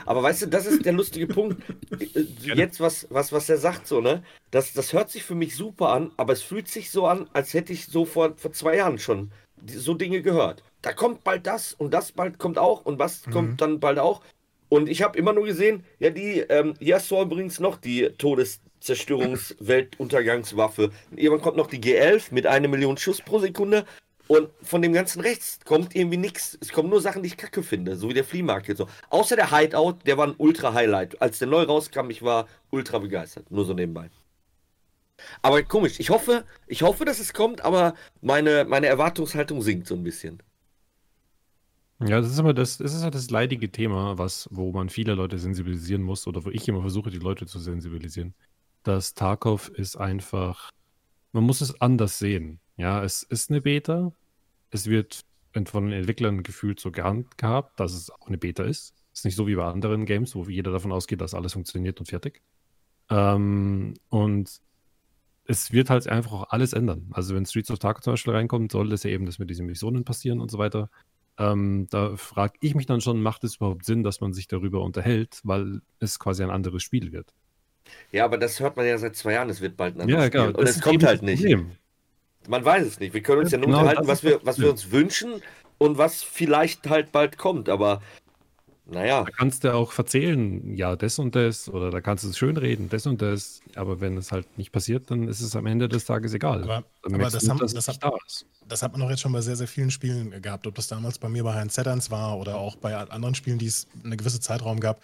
Aber weißt du, das ist der lustige Punkt. Jetzt, was, was, was er sagt, so, ne? Das, das hört sich für mich super an, aber es fühlt sich so an, als hätte ich so vor, vor zwei Jahren schon so Dinge gehört. Da kommt bald das und das bald kommt auch und was mhm. kommt dann bald auch. Und ich habe immer nur gesehen, ja, die, ähm, du übrigens noch die Todeszerstörungs-Weltuntergangswaffe. Irgendwann kommt noch die G11 mit einer Million Schuss pro Sekunde. Und von dem ganzen Rechts kommt irgendwie nichts. Es kommen nur Sachen, die ich kacke finde, so wie der Flea Market. So. Außer der Hideout, der war ein Ultra-Highlight. Als der neu rauskam, ich war ultra begeistert. Nur so nebenbei. Aber komisch, ich hoffe, ich hoffe, dass es kommt, aber meine, meine Erwartungshaltung sinkt so ein bisschen. Ja, das ist aber das, das ist halt das leidige Thema, was, wo man viele Leute sensibilisieren muss oder wo ich immer versuche, die Leute zu sensibilisieren. Das Tarkov ist einfach, man muss es anders sehen. Ja, es ist eine Beta, es wird von den Entwicklern gefühlt so gehabt, dass es auch eine Beta ist. Es ist nicht so wie bei anderen Games, wo jeder davon ausgeht, dass alles funktioniert und fertig. Ähm, und es wird halt einfach auch alles ändern. Also wenn Streets of Tarkov zum Beispiel reinkommt, soll das ja eben das mit diesen Missionen passieren und so weiter. Ähm, da frage ich mich dann schon, macht es überhaupt Sinn, dass man sich darüber unterhält, weil es quasi ein anderes Spiel wird. Ja, aber das hört man ja seit zwei Jahren, es wird bald ein anderes ja, Spiel. Genau, und es kommt halt nicht. Problem. Man weiß es nicht. Wir können uns ja nur genau, unterhalten, was wir, was wir uns wünschen und was vielleicht halt bald kommt. Aber naja. Da kannst du auch verzählen, ja, das und das, oder da kannst du es schönreden, das und das. Aber wenn es halt nicht passiert, dann ist es am Ende des Tages egal. Aber, aber das, haben, das, hat, da das, hat, man auch jetzt schon bei sehr, sehr vielen Spielen gehabt. Ob das damals bei mir bei Heinz Zettans war oder auch bei anderen Spielen, die es eine gewisse Zeitraum gab.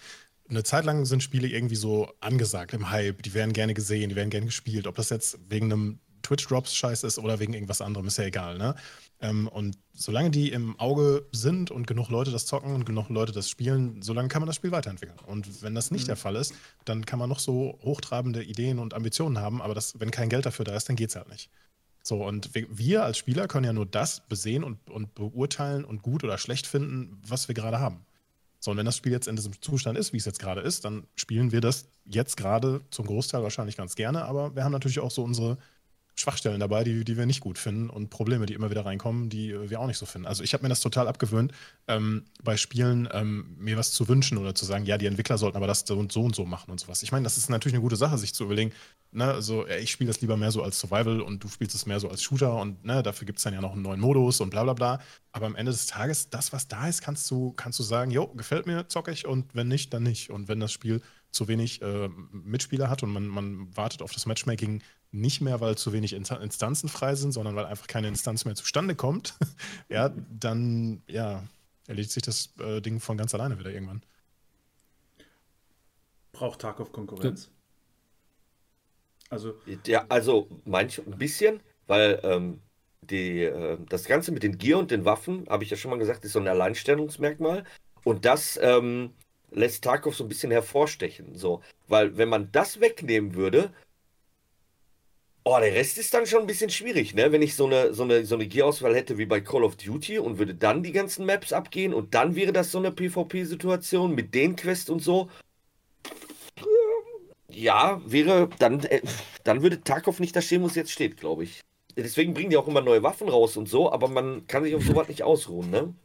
Eine Zeit lang sind Spiele irgendwie so angesagt im Hype. Die werden gerne gesehen, die werden gerne gespielt. Ob das jetzt wegen einem Twitch-Drops scheiße ist oder wegen irgendwas anderem, ist ja egal, ne? Ähm, und solange die im Auge sind und genug Leute das zocken und genug Leute das spielen, solange kann man das Spiel weiterentwickeln. Und wenn das nicht mhm. der Fall ist, dann kann man noch so hochtrabende Ideen und Ambitionen haben, aber das, wenn kein Geld dafür da ist, dann geht es halt nicht. So, und wir als Spieler können ja nur das besehen und, und beurteilen und gut oder schlecht finden, was wir gerade haben. So, und wenn das Spiel jetzt in diesem Zustand ist, wie es jetzt gerade ist, dann spielen wir das jetzt gerade zum Großteil wahrscheinlich ganz gerne, aber wir haben natürlich auch so unsere Schwachstellen dabei, die, die wir nicht gut finden und Probleme, die immer wieder reinkommen, die äh, wir auch nicht so finden. Also ich habe mir das total abgewöhnt, ähm, bei Spielen ähm, mir was zu wünschen oder zu sagen, ja, die Entwickler sollten aber das so und so und so machen und sowas. Ich meine, das ist natürlich eine gute Sache, sich zu überlegen, ne, also ich spiele das lieber mehr so als Survival und du spielst es mehr so als Shooter und ne, dafür gibt es dann ja noch einen neuen Modus und bla bla bla. Aber am Ende des Tages, das, was da ist, kannst du, kannst du sagen, jo, gefällt mir, zocke ich und wenn nicht, dann nicht. Und wenn das Spiel zu wenig äh, Mitspieler hat und man, man wartet auf das Matchmaking nicht mehr, weil zu wenig Instanzen frei sind, sondern weil einfach keine Instanz mehr zustande kommt, ja, dann ja, erledigt sich das äh, Ding von ganz alleine wieder irgendwann. Braucht Tarkov Konkurrenz? Also. Ja, also manch ein bisschen, weil ähm, die, äh, das Ganze mit den Gear und den Waffen, habe ich ja schon mal gesagt, ist so ein Alleinstellungsmerkmal. Und das ähm, lässt Tarkov so ein bisschen hervorstechen. So. Weil wenn man das wegnehmen würde, oh, der Rest ist dann schon ein bisschen schwierig, ne? Wenn ich so eine, so eine, so eine Gear-Auswahl hätte wie bei Call of Duty und würde dann die ganzen Maps abgehen und dann wäre das so eine PvP-Situation mit den Quests und so. Ja, wäre, dann, äh, dann würde Tarkov nicht da stehen, wo es jetzt steht, glaube ich. Deswegen bringen die auch immer neue Waffen raus und so, aber man kann sich auf sowas nicht ausruhen, ne?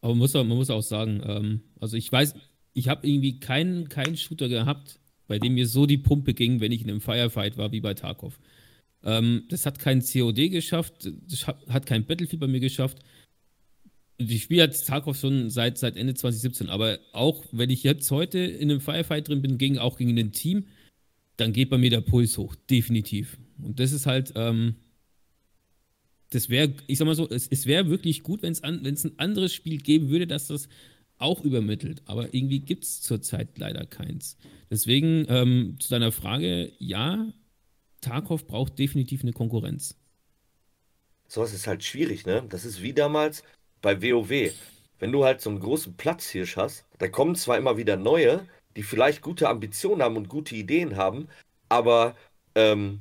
Aber man muss auch, man muss auch sagen, ähm, also ich weiß, ich habe irgendwie keinen, keinen Shooter gehabt, bei dem mir so die Pumpe ging, wenn ich in einem Firefight war, wie bei Tarkov. Ähm, das hat kein COD geschafft, das hat kein Battlefield bei mir geschafft. Ich spiele jetzt Tarkov schon seit, seit Ende 2017, aber auch wenn ich jetzt heute in einem Firefight drin bin, gegen, auch gegen ein Team, dann geht bei mir der Puls hoch, definitiv. Und das ist halt, ähm, das wäre, ich sag mal so, es, es wäre wirklich gut, wenn es ein anderes Spiel geben würde, das das auch übermittelt. Aber irgendwie gibt es zurzeit leider keins. Deswegen ähm, zu deiner Frage, ja, Tarkov braucht definitiv eine Konkurrenz. Sowas ist halt schwierig, ne? Das ist wie damals bei WoW. Wenn du halt so einen großen Platzhirsch hast, da kommen zwar immer wieder neue, die vielleicht gute Ambitionen haben und gute Ideen haben, aber ähm,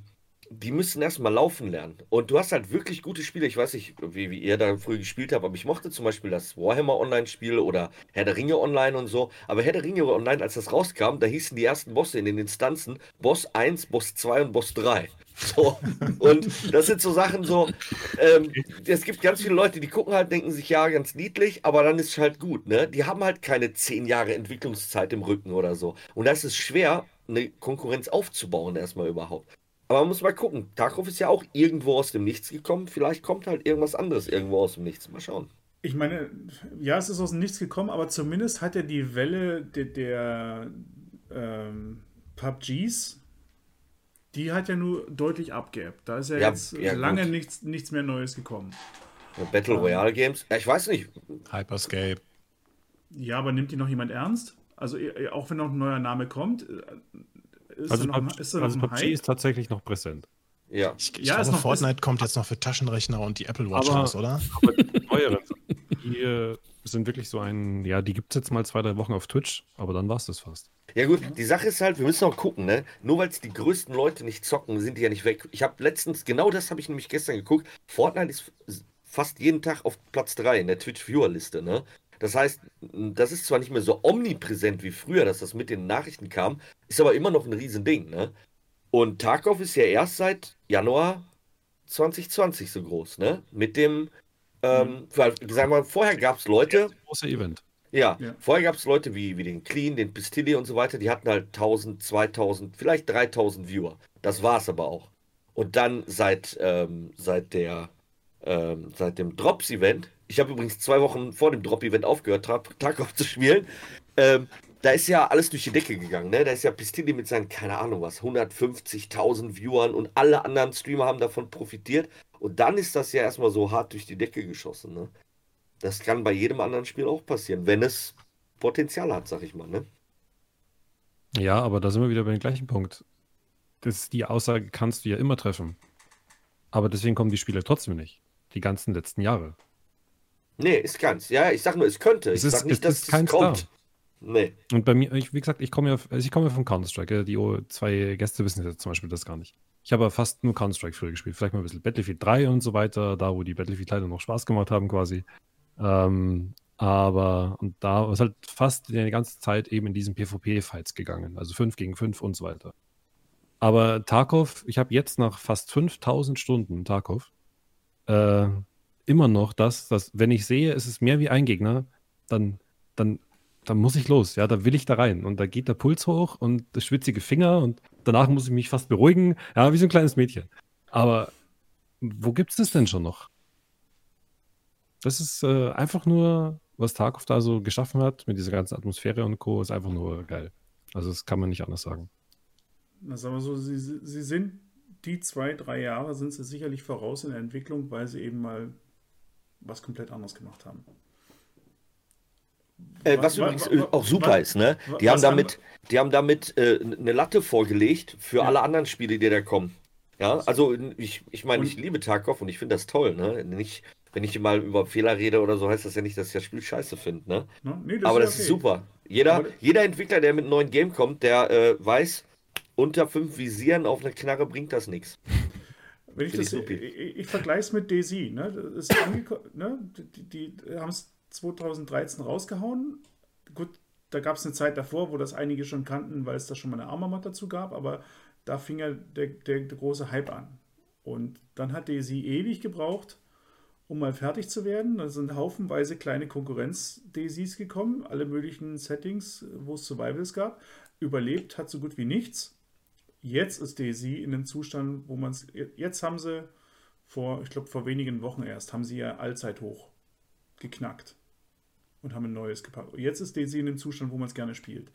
die müssen erstmal laufen lernen. Und du hast halt wirklich gute Spiele. Ich weiß nicht, wie, wie ihr da früher gespielt habt, aber ich mochte zum Beispiel das Warhammer Online-Spiel oder Herr der Ringe Online und so. Aber Herr der Ringe Online, als das rauskam, da hießen die ersten Bosse in den Instanzen Boss 1, Boss 2 und Boss 3. So. Und das sind so Sachen so, ähm, es gibt ganz viele Leute, die gucken halt, denken sich, ja, ganz niedlich, aber dann ist es halt gut, ne? Die haben halt keine zehn Jahre Entwicklungszeit im Rücken oder so. Und das ist schwer, eine Konkurrenz aufzubauen, erstmal überhaupt. Aber man muss mal gucken. Tarkov ist ja auch irgendwo aus dem Nichts gekommen. Vielleicht kommt halt irgendwas anderes irgendwo aus dem Nichts. Mal schauen. Ich meine, ja, es ist aus dem Nichts gekommen, aber zumindest hat er die Welle der, der ähm, PUBGs, die hat ja nur deutlich abgeerbt. Da ist ja, ja jetzt ja, lange nichts, nichts mehr Neues gekommen. Battle Royale Games? Ja, ich weiß nicht. Hyperscape. Ja, aber nimmt die noch jemand ernst? Also auch wenn noch ein neuer Name kommt, ist also noch, PUBG, ist also PUBG ist tatsächlich noch präsent. Ja, ich, ich ja, glaube, Fortnite kommt jetzt noch für Taschenrechner und die Apple Watch raus, oder? Aber die neueren, die sind wirklich so ein, ja, die gibt es jetzt mal zwei, drei Wochen auf Twitch, aber dann war es das fast. Ja gut, die Sache ist halt, wir müssen auch gucken, ne? Nur weil es die größten Leute nicht zocken, sind die ja nicht weg. Ich habe letztens, genau das habe ich nämlich gestern geguckt, Fortnite ist fast jeden Tag auf Platz 3 in der Twitch-Viewer-Liste, ne? Das heißt, das ist zwar nicht mehr so omnipräsent wie früher, dass das mit den Nachrichten kam, ist aber immer noch ein Riesending, ne? Und Tarkov ist ja erst seit Januar 2020 so groß, ne? Mit dem, ähm, weil, sagen wir mal, vorher gab es Leute. Große Event. Ja, ja. vorher gab es Leute wie, wie den Clean, den Pistilli und so weiter, die hatten halt 1000, 2000, vielleicht 3000 Viewer. Das war es aber auch. Und dann seit, ähm, seit der, ähm, seit dem Drops-Event ich habe übrigens zwei Wochen vor dem Drop-Event aufgehört, Tarkov zu spielen. Ähm, da ist ja alles durch die Decke gegangen. Ne? Da ist ja Pistili mit seinen, keine Ahnung was, 150.000 Viewern und alle anderen Streamer haben davon profitiert. Und dann ist das ja erstmal so hart durch die Decke geschossen. Ne? Das kann bei jedem anderen Spiel auch passieren, wenn es Potenzial hat, sag ich mal. Ne? Ja, aber da sind wir wieder bei dem gleichen Punkt. Das, die Aussage kannst du ja immer treffen. Aber deswegen kommen die Spiele trotzdem nicht. Die ganzen letzten Jahre. Nee, ist keins. Ja, ich sag nur, es könnte. Es ich ist, sag nicht, dass es kommt. Da. Nee. Und bei mir, ich, wie gesagt, ich komme ja, also ich komme ja von Counter-Strike. Die zwei Gäste wissen jetzt zum Beispiel das gar nicht. Ich habe fast nur Counter-Strike früher gespielt. Vielleicht mal ein bisschen Battlefield 3 und so weiter, da wo die Battlefield-Teile noch Spaß gemacht haben quasi. Ähm, Aber, und da ist halt fast die ganze Zeit eben in diesen PvP-Fights gegangen. Also 5 gegen 5 und so weiter. Aber Tarkov, ich habe jetzt nach fast 5000 Stunden Tarkov äh, immer noch das, dass, wenn ich sehe, es ist mehr wie ein Gegner, dann, dann, dann muss ich los. Ja, da will ich da rein. Und da geht der Puls hoch und das schwitzige Finger und danach muss ich mich fast beruhigen. Ja, wie so ein kleines Mädchen. Aber wo gibt es das denn schon noch? Das ist äh, einfach nur, was Tarkov da so geschaffen hat, mit dieser ganzen Atmosphäre und Co., ist einfach nur geil. Also, das kann man nicht anders sagen. Na, sagen wir so, sie, sie sind die zwei, drei Jahre sind sie sicherlich voraus in der Entwicklung, weil sie eben mal was komplett anderes gemacht haben. Äh, was, was, übrigens was, auch super ist, ne? Die haben damit, die haben damit äh, eine Latte vorgelegt für ja. alle anderen Spiele, die da kommen. Ja, also ich, ich meine, ich liebe Tarkov und ich finde das toll, ne? Nicht, wenn ich mal über Fehler rede oder so, heißt das ja nicht, dass ich das Spiel scheiße finde, ne? No, nee, das Aber ist das okay. ist super. Jeder, Aber jeder Entwickler, der mit einem neuen Game kommt, der äh, weiß, unter fünf Visieren auf eine Knarre bringt das nichts. Wenn ich, das, ich, ich, ich vergleiche es mit DayZ, ne? ne? Die, die, haben es 2013 rausgehauen. Gut, da gab es eine Zeit davor, wo das einige schon kannten, weil es da schon mal eine Armament dazu gab, aber da fing ja der, der, der, große Hype an. Und dann hat sie ewig gebraucht, um mal fertig zu werden. Da sind haufenweise kleine Konkurrenz-DCs gekommen, alle möglichen Settings, wo es Survivals gab. Überlebt hat so gut wie nichts. Jetzt ist DC in einem Zustand, wo man es. Jetzt haben sie vor, ich glaube, vor wenigen Wochen erst, haben sie ja Allzeithoch geknackt und haben ein neues gepackt. Jetzt ist DC in dem Zustand, wo man es gerne spielt.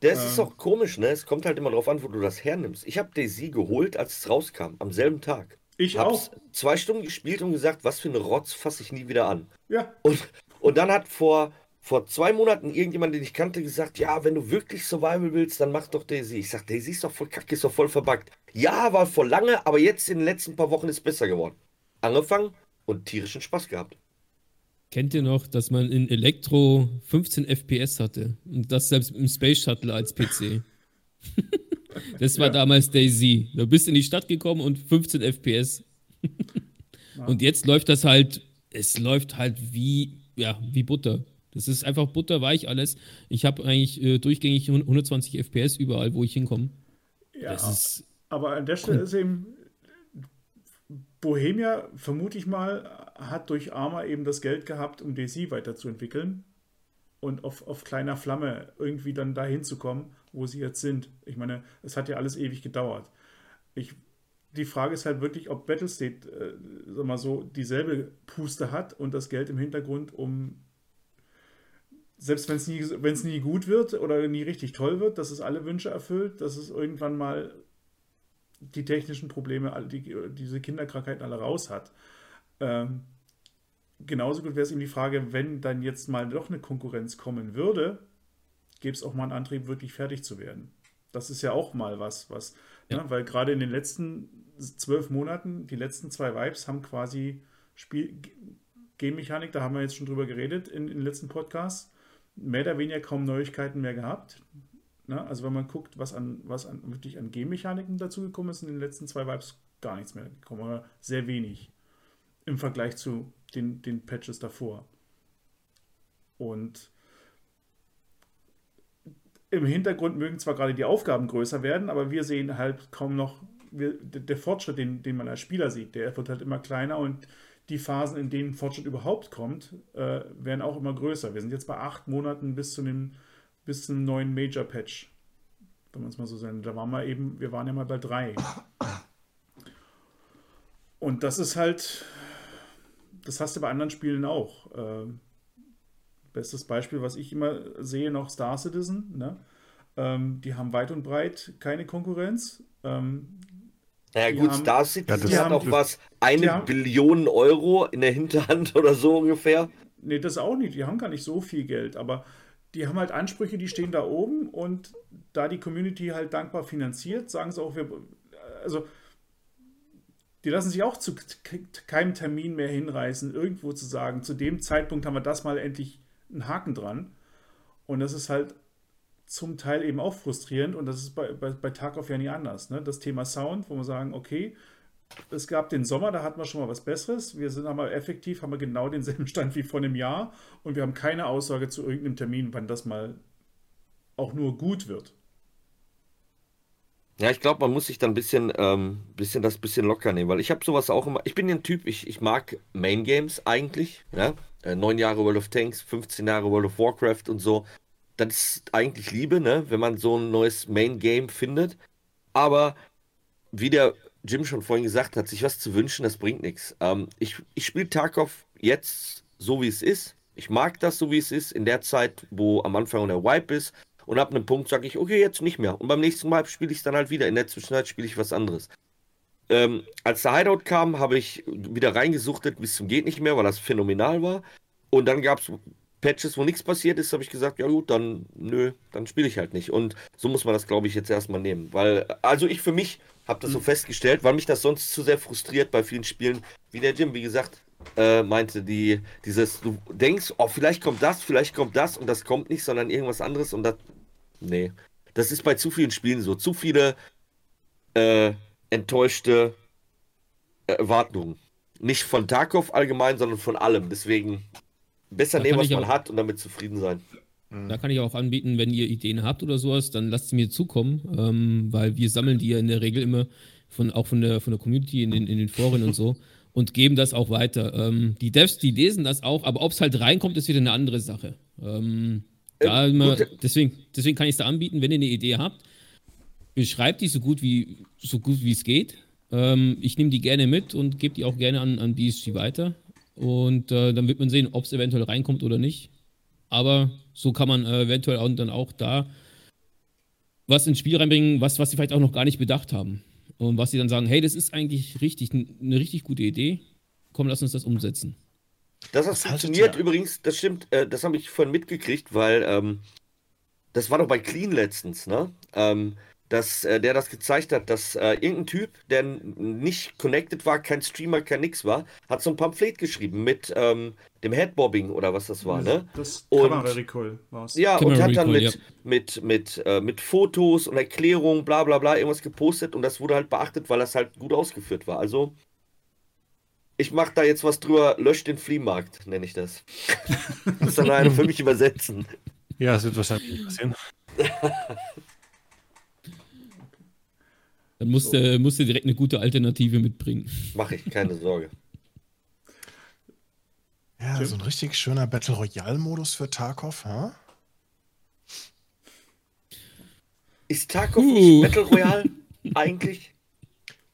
Das ähm, ist auch komisch, ne? Es kommt halt immer darauf an, wo du das hernimmst. Ich habe Daisy geholt, als es rauskam, am selben Tag. Ich Hab's auch. zwei Stunden gespielt und gesagt, was für eine Rotz fasse ich nie wieder an. Ja. Und, und dann hat vor, vor zwei Monaten irgendjemand, den ich kannte, gesagt, ja, wenn du wirklich Survival willst, dann mach doch Daisy. Ich sag, Daisy ist doch voll kacke, ist doch voll verbuggt. Ja, war vor lange, aber jetzt in den letzten paar Wochen ist es besser geworden. Angefangen und tierischen Spaß gehabt. Kennt ihr noch, dass man in Elektro 15 FPS hatte? Und das selbst im Space Shuttle als PC. das war ja. damals Daisy. Du bist in die Stadt gekommen und 15 FPS. und jetzt läuft das halt, es läuft halt wie, ja, wie Butter. Das ist einfach butterweich alles. Ich habe eigentlich äh, durchgängig 120 FPS überall, wo ich hinkomme. Ja, aber an der Stelle ist eben, Bohemia, vermute ich mal, hat durch Arma eben das Geld gehabt, um DC weiterzuentwickeln und auf, auf kleiner Flamme irgendwie dann dahin zu kommen, wo sie jetzt sind. Ich meine, es hat ja alles ewig gedauert. Ich, die Frage ist halt wirklich, ob Battlestate, äh, sag mal so, dieselbe Puste hat und das Geld im Hintergrund, um selbst wenn es nie, nie gut wird oder nie richtig toll wird, dass es alle Wünsche erfüllt, dass es irgendwann mal die technischen Probleme, die, diese Kinderkrankheiten alle raus hat. Ähm, genauso gut wäre es eben die Frage, wenn dann jetzt mal doch eine Konkurrenz kommen würde, gäbe es auch mal einen Antrieb, wirklich fertig zu werden. Das ist ja auch mal was, was, ja. ne, weil gerade in den letzten zwölf Monaten, die letzten zwei Vibes haben quasi Spiel, Game-Mechanik, da haben wir jetzt schon drüber geredet in, in den letzten Podcasts, mehr oder weniger kaum Neuigkeiten mehr gehabt. Ne? Also wenn man guckt, was an was an wirklich an G-Mechaniken dazugekommen ist in den letzten zwei Vibes, gar nichts mehr gekommen, oder sehr wenig im Vergleich zu den, den Patches davor. Und im Hintergrund mögen zwar gerade die Aufgaben größer werden, aber wir sehen halt kaum noch, wir, der Fortschritt, den, den man als Spieler sieht, der wird halt immer kleiner und die Phasen, in denen Fortschritt überhaupt kommt, äh, werden auch immer größer. Wir sind jetzt bei acht Monaten bis zu dem bis zum neuen Major-Patch. Wenn man es mal so sagen. Da waren wir eben, wir waren ja mal bei drei. Und das ist halt, das hast du bei anderen Spielen auch. Äh, bestes Beispiel, was ich immer sehe, noch Star Citizen. Ne? Ähm, die haben weit und breit keine Konkurrenz. Ähm, naja gut, haben, Star Citizen ja, hat auch was, eine haben, Billion Euro in der Hinterhand oder so ungefähr. Nee, das auch nicht. Die haben gar nicht so viel Geld, aber die haben halt Ansprüche, die stehen da oben und da die Community halt dankbar finanziert, sagen sie auch, wir, also die lassen sich auch zu keinem Termin mehr hinreißen, irgendwo zu sagen, zu dem Zeitpunkt haben wir das mal endlich einen Haken dran. Und das ist halt zum Teil eben auch frustrierend und das ist bei, bei, bei Tarkov ja nie anders. Ne? Das Thema Sound, wo wir sagen, okay, es gab den Sommer, da hatten wir schon mal was Besseres. Wir sind aber effektiv, haben wir genau denselben Stand wie vor einem Jahr und wir haben keine Aussage zu irgendeinem Termin, wann das mal auch nur gut wird. Ja, ich glaube, man muss sich dann ein bisschen, ähm, bisschen das bisschen locker nehmen, weil ich habe sowas auch immer. Ich bin ein Typ, ich, ich mag Main Games eigentlich. Ja? Äh, neun Jahre World of Tanks, 15 Jahre World of Warcraft und so. Das ist eigentlich Liebe, ne? wenn man so ein neues Main Game findet. Aber wie der Jim schon vorhin gesagt hat, sich was zu wünschen, das bringt nichts. Ähm, ich ich spiele Tarkov jetzt so, wie es ist. Ich mag das so, wie es ist, in der Zeit, wo am Anfang der Wipe ist. Und ab einem Punkt sage ich, okay, jetzt nicht mehr. Und beim nächsten Mal spiele ich es dann halt wieder. In der Zwischenzeit spiele ich was anderes. Ähm, als der Hideout kam, habe ich wieder reingesuchtet bis zum geht nicht mehr, weil das phänomenal war. Und dann gab es Patches, wo nichts passiert ist, habe ich gesagt, ja gut, dann nö, dann spiele ich halt nicht. Und so muss man das, glaube ich, jetzt erstmal nehmen. Weil, also ich für mich habe das so Mhm. festgestellt, weil mich das sonst zu sehr frustriert bei vielen Spielen, wie der Jim, wie gesagt, äh, meinte, die, dieses, du denkst, oh, vielleicht kommt das, vielleicht kommt das und das kommt nicht, sondern irgendwas anderes und das, nee. Das ist bei zu vielen Spielen so. Zu viele äh, enttäuschte Erwartungen. Nicht von Tarkov allgemein, sondern von allem. Deswegen besser Da nehmen, was ich man auch- hat und damit zufrieden sein. Da kann ich auch anbieten, wenn ihr Ideen habt oder sowas, dann lasst sie mir zukommen, ähm, weil wir sammeln die ja in der Regel immer von, auch von der, von der Community in den, in den Foren und so und geben das auch weiter. Ähm, die Devs, die lesen das auch, aber ob es halt reinkommt, ist wieder eine andere Sache. Ähm, da Ähm, immer, deswegen deswegen kann ich es da anbieten, wenn ihr eine Idee habt, beschreibt die so gut wie so gut wie es geht. Ähm, ich nehme die gerne mit und gebe die auch gerne an, an BSG weiter. Und äh, dann wird man sehen, ob es eventuell reinkommt oder nicht. Aber so kann man äh, eventuell auch, dann auch da was ins Spiel reinbringen, was, was sie vielleicht auch noch gar nicht bedacht haben. Und was sie dann sagen, hey, das ist eigentlich richtig, eine richtig gute Idee. Komm, lass uns das umsetzen. Das Das funktioniert ihr- übrigens, das stimmt, äh, das habe ich vorhin mitgekriegt, weil ähm, das war doch bei Clean letztens, ne? Ähm, dass äh, der das gezeigt hat, dass äh, irgendein Typ, der nicht connected war, kein Streamer, kein nix war, hat so ein Pamphlet geschrieben mit ähm, dem Headbobbing oder was das war, ne? Das Und- Kamera-Recall war es. Ja, Camera und hat dann Recall, mit, ja. mit, mit, äh, mit Fotos und Erklärungen, bla bla bla, irgendwas gepostet und das wurde halt beachtet, weil das halt gut ausgeführt war. Also, ich mache da jetzt was drüber, löscht den Fliehmarkt, nenne ich das. Muss dann einer für mich übersetzen. Ja, das wird wahrscheinlich nicht passieren. Dann musst, du musst du direkt eine gute Alternative mitbringen. Mache ich, keine Sorge. Ja, Jim? so ein richtig schöner Battle Royale-Modus für Tarkov, ha? Ist Tarkov Uh. nicht Battle Royale eigentlich?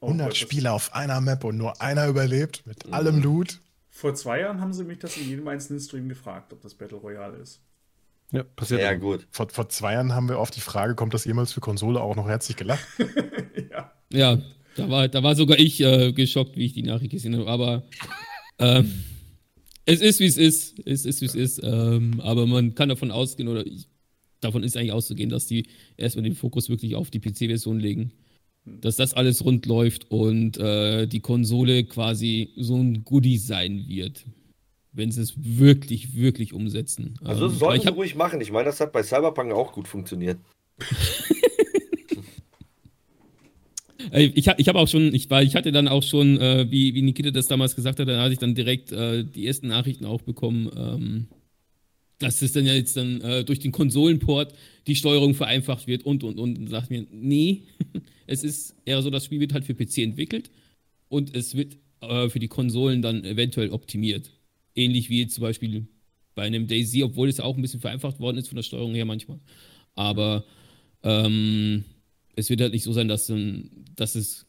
Oh 100 Gott, das- Spieler auf einer Map und nur einer überlebt mit Mhm. allem Loot. Vor zwei Jahren haben sie mich das in jedem einzelnen Stream gefragt, ob das Battle Royale ist. Ja, passiert. Ja, gut. Vor, vor zwei Jahren haben wir auf die Frage, kommt das jemals für Konsole auch noch herzlich gelacht? ja. Ja, da war, da war sogar ich äh, geschockt, wie ich die Nachricht gesehen habe. Aber ähm, es ist, wie es ist. Es ist, wie es ist. Ähm, aber man kann davon ausgehen, oder ich, davon ist eigentlich auszugehen, dass die erstmal den Fokus wirklich auf die PC-Version legen. Dass das alles rund läuft und äh, die Konsole quasi so ein Goodie sein wird. Wenn sie es wirklich, wirklich umsetzen. Also, Ähm, das weil sollten ich sie ruhig machen. Ich meine, das hat bei Cyberpunk auch gut funktioniert. Ich, ich habe auch schon, ich war, ich hatte dann auch schon, äh, wie, wie Nikita das damals gesagt hat, dann hatte ich dann direkt äh, die ersten Nachrichten auch bekommen, ähm, dass es dann ja jetzt dann äh, durch den Konsolenport die Steuerung vereinfacht wird und und und. Und sagt mir, nee, es ist eher so, das Spiel wird halt für PC entwickelt und es wird äh, für die Konsolen dann eventuell optimiert. Ähnlich wie zum Beispiel bei einem Daisy, obwohl es auch ein bisschen vereinfacht worden ist von der Steuerung her manchmal. Aber ähm, es wird halt nicht so sein, dass, dann- dass es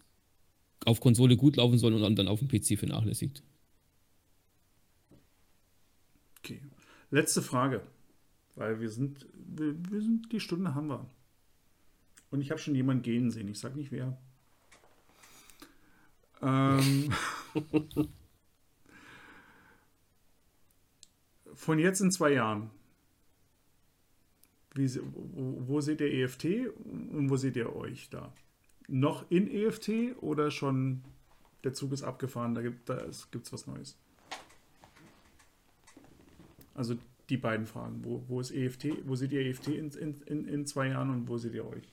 auf Konsole gut laufen soll und dann auf dem PC vernachlässigt. Okay. Letzte Frage. Weil wir sind, wir, wir sind, die Stunde haben wir. Und ich habe schon jemanden gehen sehen. Ich sag nicht wer. Ähm, von jetzt in zwei Jahren. Wie, wo, seht ihr EFT und wo seht ihr euch da? Noch in EFT oder schon der Zug ist abgefahren, da gibt es was Neues? Also die beiden Fragen. Wo, wo ist EFT? Wo seht ihr EFT in, in, in zwei Jahren und wo seht ihr euch?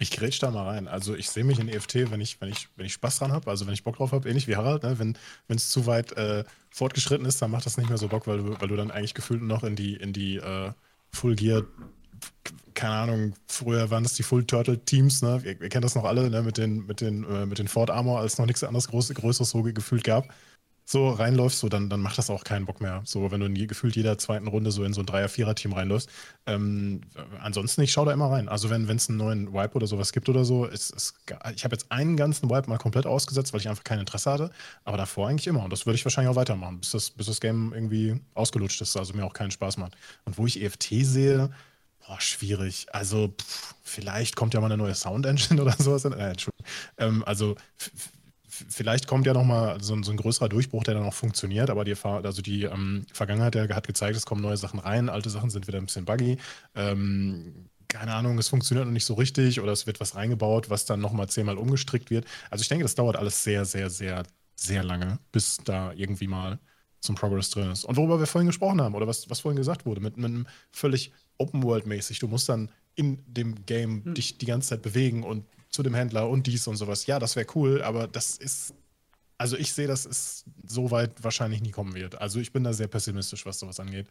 Ich grätsch da mal rein. Also ich sehe mich in EFT, wenn ich, wenn ich, wenn ich Spaß dran habe, also wenn ich Bock drauf habe, ähnlich wie Harald, ne? wenn es zu weit äh, fortgeschritten ist, dann macht das nicht mehr so Bock, weil du, weil du dann eigentlich gefühlt noch in die, in die äh, Full Gear, keine Ahnung, früher waren das die Full Turtle Teams, ne? Ihr, ihr kennt das noch alle, ne? Mit den, mit den, äh, mit den Ford Armor, als noch nichts anderes Groß, Größeres so gefühlt gab so reinläufst, so, dann, dann macht das auch keinen Bock mehr. So, wenn du in je, gefühlt jeder zweiten Runde so in so ein Dreier-Vierer-Team reinläufst. Ähm, ansonsten, ich schaue da immer rein. Also, wenn es einen neuen Wipe oder sowas gibt oder so, ist, ist ich habe jetzt einen ganzen Wipe mal komplett ausgesetzt, weil ich einfach kein Interesse hatte. Aber davor eigentlich immer. Und das würde ich wahrscheinlich auch weitermachen, bis das, bis das Game irgendwie ausgelutscht ist, also mir auch keinen Spaß macht. Und wo ich EFT sehe, Boah, schwierig. Also, pff, vielleicht kommt ja mal eine neue Sound Engine oder sowas. Äh, Entschuldigung. Ähm, also, vielleicht kommt ja noch mal so, so, ein größerer Durchbruch, der dann auch funktioniert, aber die, also die ähm, Vergangenheit der hat gezeigt, es kommen neue Sachen rein, alte Sachen sind wieder ein bisschen buggy. Ähm, keine Ahnung, es funktioniert noch nicht so richtig oder es wird was reingebaut, was dann nochmal zehnmal umgestrickt wird. Also ich denke, das dauert alles sehr, sehr, sehr, sehr lange, bis da irgendwie mal zum Progress drin ist. Und worüber wir vorhin gesprochen haben, oder was, was vorhin gesagt wurde, mit, mit einem völlig Open-World-mäßig. Du musst dann in dem Game hm. dich die ganze Zeit bewegen und zu dem Händler und dies und sowas. Ja, das wäre cool, aber das ist, also ich sehe, dass es so weit wahrscheinlich nie kommen wird. Also ich bin da sehr pessimistisch, was sowas angeht.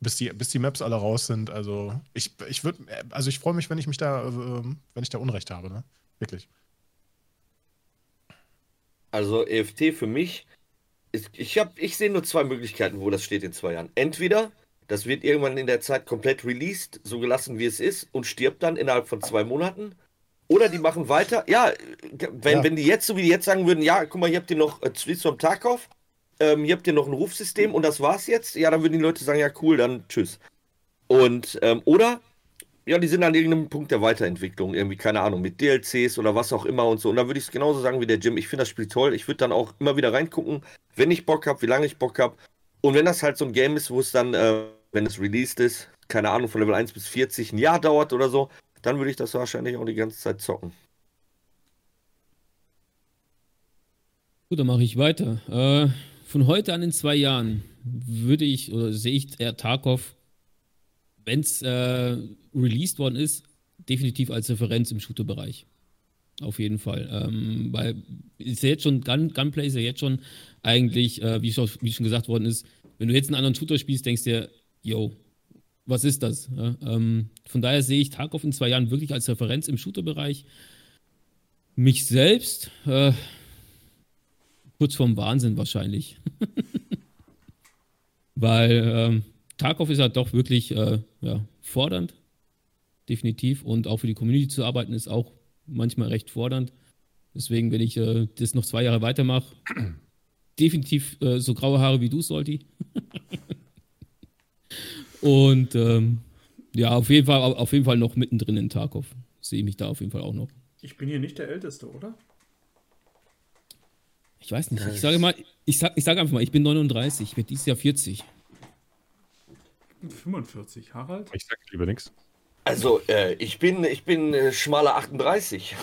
Bis die, bis die Maps alle raus sind. Also ich, ich würde, also ich freue mich, wenn ich mich da, äh, wenn ich da Unrecht habe, ne? Wirklich. Also EFT für mich, ich habe, ich sehe nur zwei Möglichkeiten, wo das steht in zwei Jahren. Entweder das wird irgendwann in der Zeit komplett released, so gelassen wie es ist und stirbt dann innerhalb von zwei Monaten. Oder die machen weiter. Ja, wenn, ja. wenn die jetzt, so wie die jetzt sagen würden, ja, guck mal, hier habt ihr noch äh, from Tarkov, ähm, hier habt ihr noch ein Rufsystem und das war's jetzt, ja, dann würden die Leute sagen, ja, cool, dann tschüss. Und, ähm, oder, ja, die sind an irgendeinem Punkt der Weiterentwicklung, irgendwie, keine Ahnung, mit DLCs oder was auch immer und so. Und dann würde ich es genauso sagen wie der Jim. Ich finde das Spiel toll. Ich würde dann auch immer wieder reingucken, wenn ich Bock habe, wie lange ich Bock habe. Und wenn das halt so ein Game ist, wo es dann, äh, wenn es released ist, keine Ahnung, von Level 1 bis 40 ein Jahr dauert oder so, dann würde ich das wahrscheinlich auch die ganze Zeit zocken. Gut, dann mache ich weiter. Äh, von heute an in zwei Jahren würde ich oder sehe ich eher Tarkov, wenn es äh, released worden ist, definitiv als Referenz im Shooter-Bereich. Auf jeden Fall. Ähm, weil ist ja jetzt schon, Gun, Gunplay ist ja jetzt schon eigentlich, äh, wie, schon, wie schon gesagt worden ist, wenn du jetzt einen anderen Shooter spielst, denkst du dir, yo, was ist das? Ja, ähm, von daher sehe ich Tarkov in zwei Jahren wirklich als Referenz im Shooter-Bereich. Mich selbst äh, kurz vorm Wahnsinn wahrscheinlich. Weil ähm, Tarkov ist halt doch wirklich äh, ja, fordernd, definitiv. Und auch für die Community zu arbeiten ist auch manchmal recht fordernd. Deswegen, wenn ich äh, das noch zwei Jahre weitermache, definitiv äh, so graue Haare wie du, Solti. Und ähm, ja, auf jeden, Fall, auf jeden Fall noch mittendrin in Tarkov. Sehe mich da auf jeden Fall auch noch. Ich bin hier nicht der Älteste, oder? Ich weiß nicht. Ich sage mal, ich sage ich sag einfach mal, ich bin 39, ich werde dieses Jahr 40. 45, Harald? Ich sage lieber nichts. Also, äh, ich bin, ich bin äh, schmaler 38.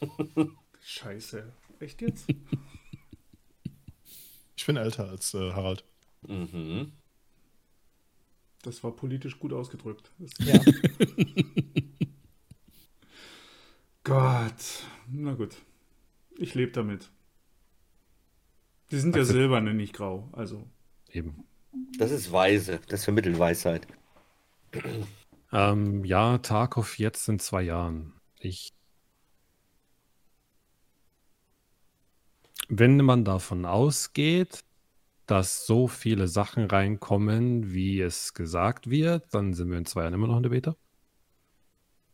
Scheiße. Echt jetzt? ich bin älter als äh, Harald. Mhm. Das war politisch gut ausgedrückt. Ja. Gott. Na gut. Ich lebe damit. Die sind also, ja silberne, nicht grau. Also. Eben. Das ist weise. Das vermittelt Weisheit. Ähm, ja, Tarkov jetzt in zwei Jahren. Ich. Wenn man davon ausgeht, dass so viele Sachen reinkommen, wie es gesagt wird, dann sind wir in zwei Jahren immer noch in der Beta.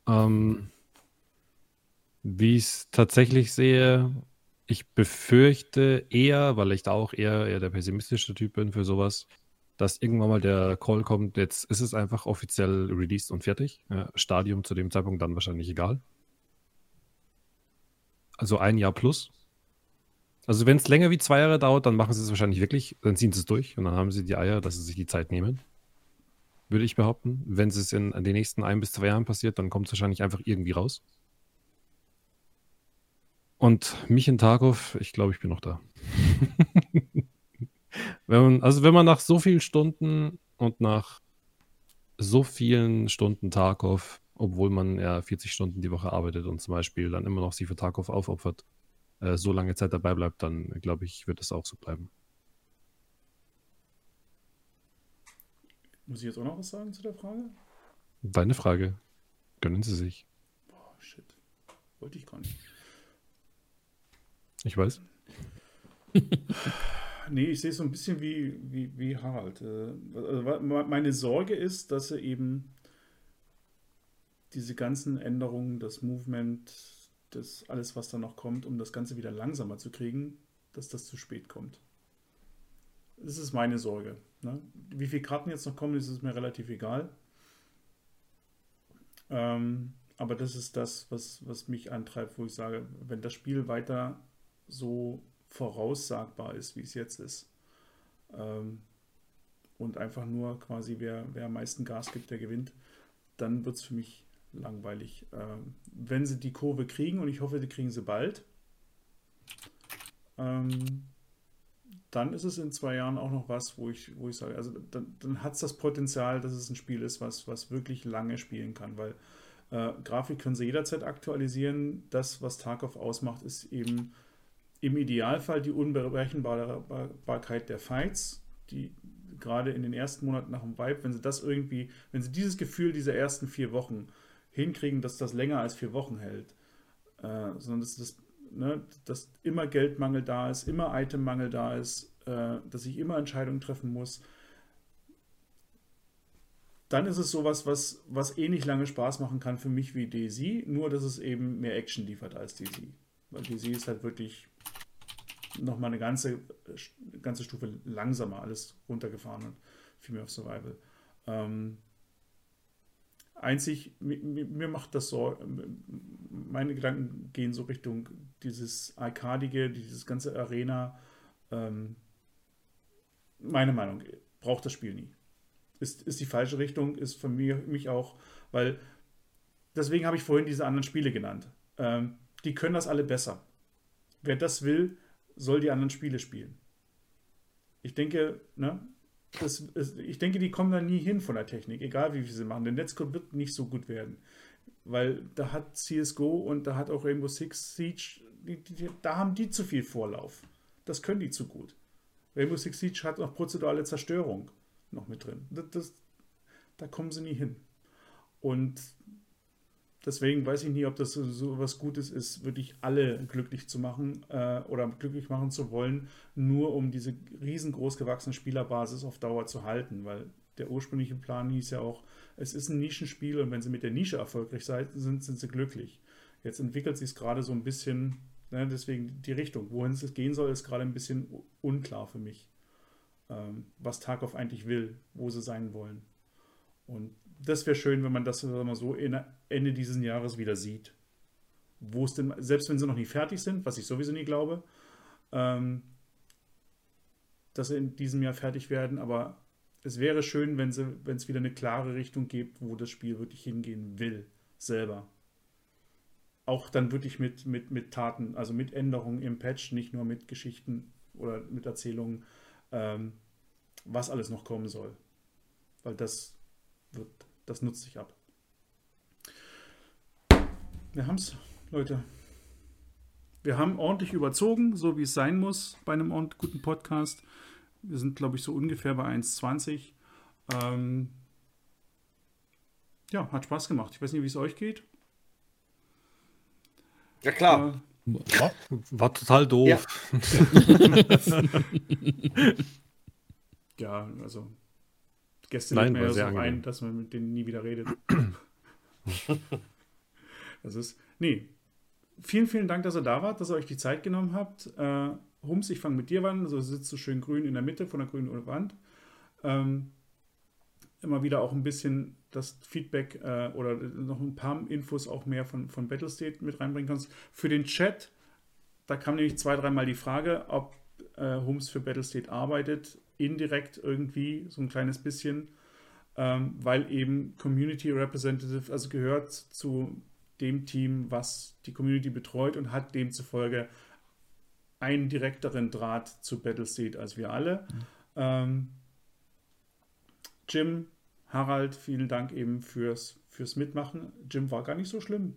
Ähm, wie ich es tatsächlich sehe, ich befürchte eher, weil ich da auch eher, eher der pessimistische Typ bin für sowas, dass irgendwann mal der Call kommt, jetzt ist es einfach offiziell released und fertig. Ja, Stadium zu dem Zeitpunkt dann wahrscheinlich egal. Also ein Jahr plus. Also wenn es länger wie zwei Jahre dauert, dann machen sie es wahrscheinlich wirklich, dann ziehen sie es durch und dann haben sie die Eier, dass sie sich die Zeit nehmen. Würde ich behaupten. Wenn es in, den nächsten ein bis zwei Jahren passiert, dann kommt es wahrscheinlich einfach irgendwie raus. Und mich in Tarkov, ich glaube, ich bin noch da. wenn man, also wenn man nach so vielen Stunden und nach so vielen Stunden Tarkov obwohl man ja 40 Stunden die Woche arbeitet und zum Beispiel dann immer noch sich für Tarkov aufopfert, äh, so lange Zeit dabei bleibt, dann glaube ich, wird es auch so bleiben. Muss ich jetzt auch noch was sagen zu der Frage? Deine Frage. Gönnen Sie sich. Boah, shit. Wollte ich gar nicht. Ich weiß. Nee, ich sehe es so ein bisschen wie, wie, wie Harald. Äh, also meine Sorge ist, dass er eben diese ganzen Änderungen, das Movement, das alles, was da noch kommt, um das Ganze wieder langsamer zu kriegen, dass das zu spät kommt. Das ist meine Sorge. Ne? Wie viele Karten jetzt noch kommen, ist es mir relativ egal. Ähm, aber das ist das, was, was mich antreibt, wo ich sage, wenn das Spiel weiter so voraussagbar ist, wie es jetzt ist, ähm, und einfach nur quasi, wer, wer am meisten Gas gibt, der gewinnt, dann wird es für mich langweilig. Ähm, wenn sie die Kurve kriegen, und ich hoffe, die kriegen sie bald, ähm, dann ist es in zwei Jahren auch noch was, wo ich, wo ich sage, also dann, dann hat es das Potenzial, dass es ein Spiel ist, was, was wirklich lange spielen kann, weil äh, Grafik können sie jederzeit aktualisieren. Das, was Tarkov ausmacht, ist eben im Idealfall die Unberechenbarkeit der Fights, die gerade in den ersten Monaten nach dem Vibe, wenn sie das irgendwie, wenn sie dieses Gefühl dieser ersten vier Wochen hinkriegen, dass das länger als vier Wochen hält, äh, sondern dass, das, ne, dass immer Geldmangel da ist, immer Itemmangel da ist, äh, dass ich immer Entscheidungen treffen muss, dann ist es sowas, was, was ähnlich lange Spaß machen kann für mich wie DayZ, nur dass es eben mehr Action liefert als DayZ. Weil DayZ ist halt wirklich nochmal eine ganze, ganze Stufe langsamer alles runtergefahren und viel mehr auf Survival. Ähm, einzig, mir, mir macht das so, meine Gedanken gehen so Richtung dieses Arkadige, dieses ganze Arena. Ähm, meine Meinung, braucht das Spiel nie. Ist, ist die falsche Richtung, ist von mir, mich auch, weil deswegen habe ich vorhin diese anderen Spiele genannt. Ähm, die können das alle besser. Wer das will, soll die anderen Spiele spielen. Ich denke, ne, das ist, ich denke, die kommen da nie hin von der Technik, egal wie viel sie machen. Der Netzcode wird nicht so gut werden, weil da hat CSGO und da hat auch Rainbow Six Siege, die, die, da haben die zu viel Vorlauf. Das können die zu gut. Rainbow Six Siege hat noch prozedurale Zerstörung noch mit drin. Das, das, da kommen sie nie hin. Und deswegen weiß ich nie, ob das so, so was Gutes ist, wirklich alle glücklich zu machen äh, oder glücklich machen zu wollen, nur um diese riesengroß gewachsene Spielerbasis auf Dauer zu halten, weil der ursprüngliche Plan hieß ja auch, es ist ein Nischenspiel und wenn sie mit der Nische erfolgreich sind, sind sie glücklich. Jetzt entwickelt sich es gerade so ein bisschen, ne, deswegen die Richtung, wohin es gehen soll, ist gerade ein bisschen unklar für mich ähm, was Tarkov eigentlich will, wo sie sein wollen. Und das wäre schön, wenn man das mal so Ende dieses Jahres wieder sieht. Wo es denn, selbst wenn sie noch nicht fertig sind, was ich sowieso nie glaube, ähm, dass sie in diesem Jahr fertig werden, aber es wäre schön, wenn es wieder eine klare Richtung gibt, wo das Spiel wirklich hingehen will, selber. Auch dann wirklich mit, mit, mit Taten, also mit Änderungen im Patch, nicht nur mit Geschichten oder mit Erzählungen, ähm, was alles noch kommen soll. Weil das wird, das nutzt sich ab. Wir haben es, Leute. Wir haben ordentlich überzogen, so wie es sein muss bei einem guten Podcast. Wir sind, glaube ich, so ungefähr bei 1,20. Ähm, ja, hat Spaß gemacht. Ich weiß nicht, wie es euch geht. Ja, klar. Äh, Ja, War total doof. Ja. Ja, also Gäste Nein, war ja so sehr ein, angenehm. dass man mit denen nie wieder redet. das ist, nee. Vielen, vielen Dank, dass ihr da wart, dass ihr euch die Zeit genommen habt. Äh, Hums, ich fange mit dir an. Also sitzt so schön grün in der Mitte von der grünen Wand. Ähm, immer wieder auch ein bisschen das Feedback äh, oder noch ein paar Infos auch mehr von, von Battlestate mit reinbringen kannst. Für den Chat, da kam nämlich zwei, dreimal die Frage, ob äh, Hums für Battlestate arbeitet. Indirekt irgendwie, so ein kleines bisschen, ähm, weil eben Community Representative, also gehört zu dem Team, was die Community betreut und hat demzufolge einen direkteren Draht zu Battlestate als wir alle. Ähm, Jim, Harald, vielen Dank eben fürs, fürs Mitmachen. Jim war gar nicht so schlimm.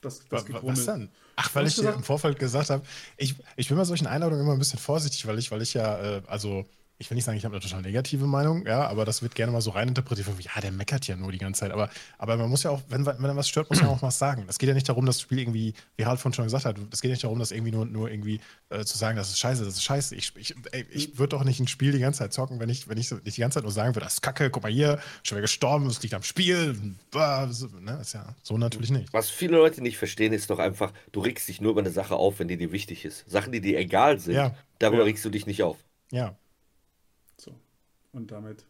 Das, das. Was dann? Ach, weil ich dir im Vorfeld gesagt habe, ich, ich bin bei solchen Einladungen immer ein bisschen vorsichtig, weil ich, weil ich ja, äh, also, ich will nicht sagen, ich habe eine total negative Meinung, ja, aber das wird gerne mal so reininterpretiert, von, ja, der meckert ja nur die ganze Zeit. Aber, aber man muss ja auch, wenn, wenn er was stört, muss man auch was sagen. Es geht ja nicht darum, das Spiel irgendwie, wie Harald von schon gesagt hat, es geht nicht darum, das irgendwie nur, nur irgendwie äh, zu sagen, das ist scheiße, das ist scheiße. Ich, ich, ey, ich würde doch nicht ein Spiel die ganze Zeit zocken, wenn ich, wenn ich so, nicht die ganze Zeit nur sagen würde, das ist kacke, guck mal hier, schon wieder gestorben, es liegt am Spiel. Bah, so, ne, ist ja so natürlich nicht. Was viele Leute nicht verstehen, ist doch einfach, du regst dich nur über eine Sache auf, wenn die dir wichtig ist. Sachen, die dir egal sind, Ja. darüber Ja. regst du dich nicht auf. Ja. Und damit.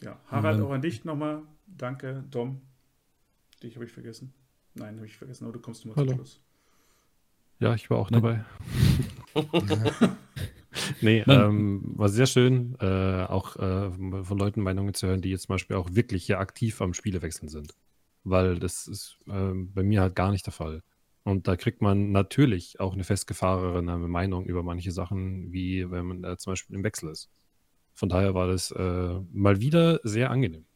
Ja, Harald, auch an dich nochmal. Danke, Dom. Dich habe ich vergessen. Nein, habe ich vergessen, aber du kommst nochmal zum Schluss. Ja, ich war auch Nein. dabei. nee, ähm, war sehr schön, äh, auch äh, von Leuten Meinungen zu hören, die jetzt zum Beispiel auch wirklich hier aktiv am Spielewechseln sind. Weil das ist ähm, bei mir halt gar nicht der Fall. Und da kriegt man natürlich auch eine festgefahrenere Meinung über manche Sachen, wie wenn man äh, zum Beispiel im Wechsel ist. Von daher war das äh, mal wieder sehr angenehm.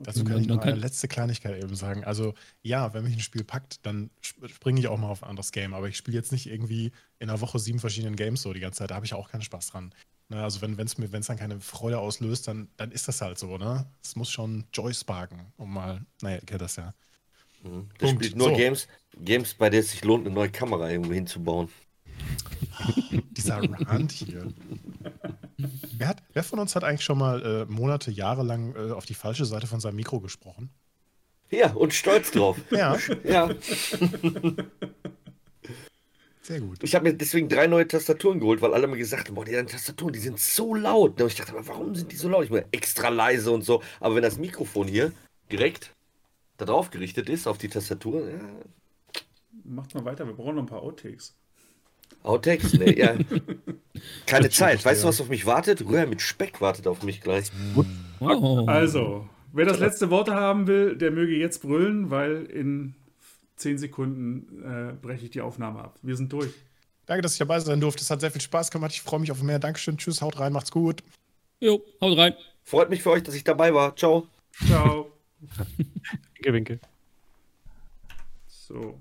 Dazu kann ich noch eine letzte Kleinigkeit eben sagen. Also ja, wenn mich ein Spiel packt, dann sp- springe ich auch mal auf ein anderes Game. Aber ich spiele jetzt nicht irgendwie in einer Woche sieben verschiedenen Games so die ganze Zeit. Da habe ich auch keinen Spaß dran. Ne, also wenn es mir, wenn es dann keine Freude auslöst, dann, dann ist das halt so, ne? Es muss schon Joy sparken, um mal, naja, ihr kennt das ja. Mhm. Der Punkt. spielt nur So. Games, Games, bei denen es sich lohnt, eine neue Kamera irgendwo hinzubauen. Dieser Rand hier. Wer, hat, wer von uns hat eigentlich schon mal äh, Monate, Jahre lang äh, auf die falsche Seite von seinem Mikro gesprochen? Ja, und stolz drauf. Ja, ja, sehr gut. ich habe mir deswegen drei neue Tastaturen geholt, weil alle mir gesagt haben, boah, die Tastaturen, die sind so laut. Und ich dachte, aber warum sind die so laut? Ich meine, extra leise und so. Aber wenn das Mikrofon hier direkt da drauf gerichtet ist, auf die Tastatur, ja, Macht mal weiter, wir brauchen noch ein paar Outtakes. Outtakes, ne, ja. Keine Zeit. Weißt du, was auf mich wartet? Rühr mit Speck wartet auf mich gleich. Wow. Also, wer das letzte Wort haben will, der möge jetzt brüllen, weil in 10 Sekunden äh, breche ich die Aufnahme ab. Wir sind durch. Danke, dass ich dabei sein durfte. Es hat sehr viel Spaß gemacht. Ich freue mich auf mehr. Dankeschön. Tschüss, haut rein, macht's gut. Jo, haut rein. Freut mich für euch, dass ich dabei war. Ciao. Ciao. Winke, winke. So.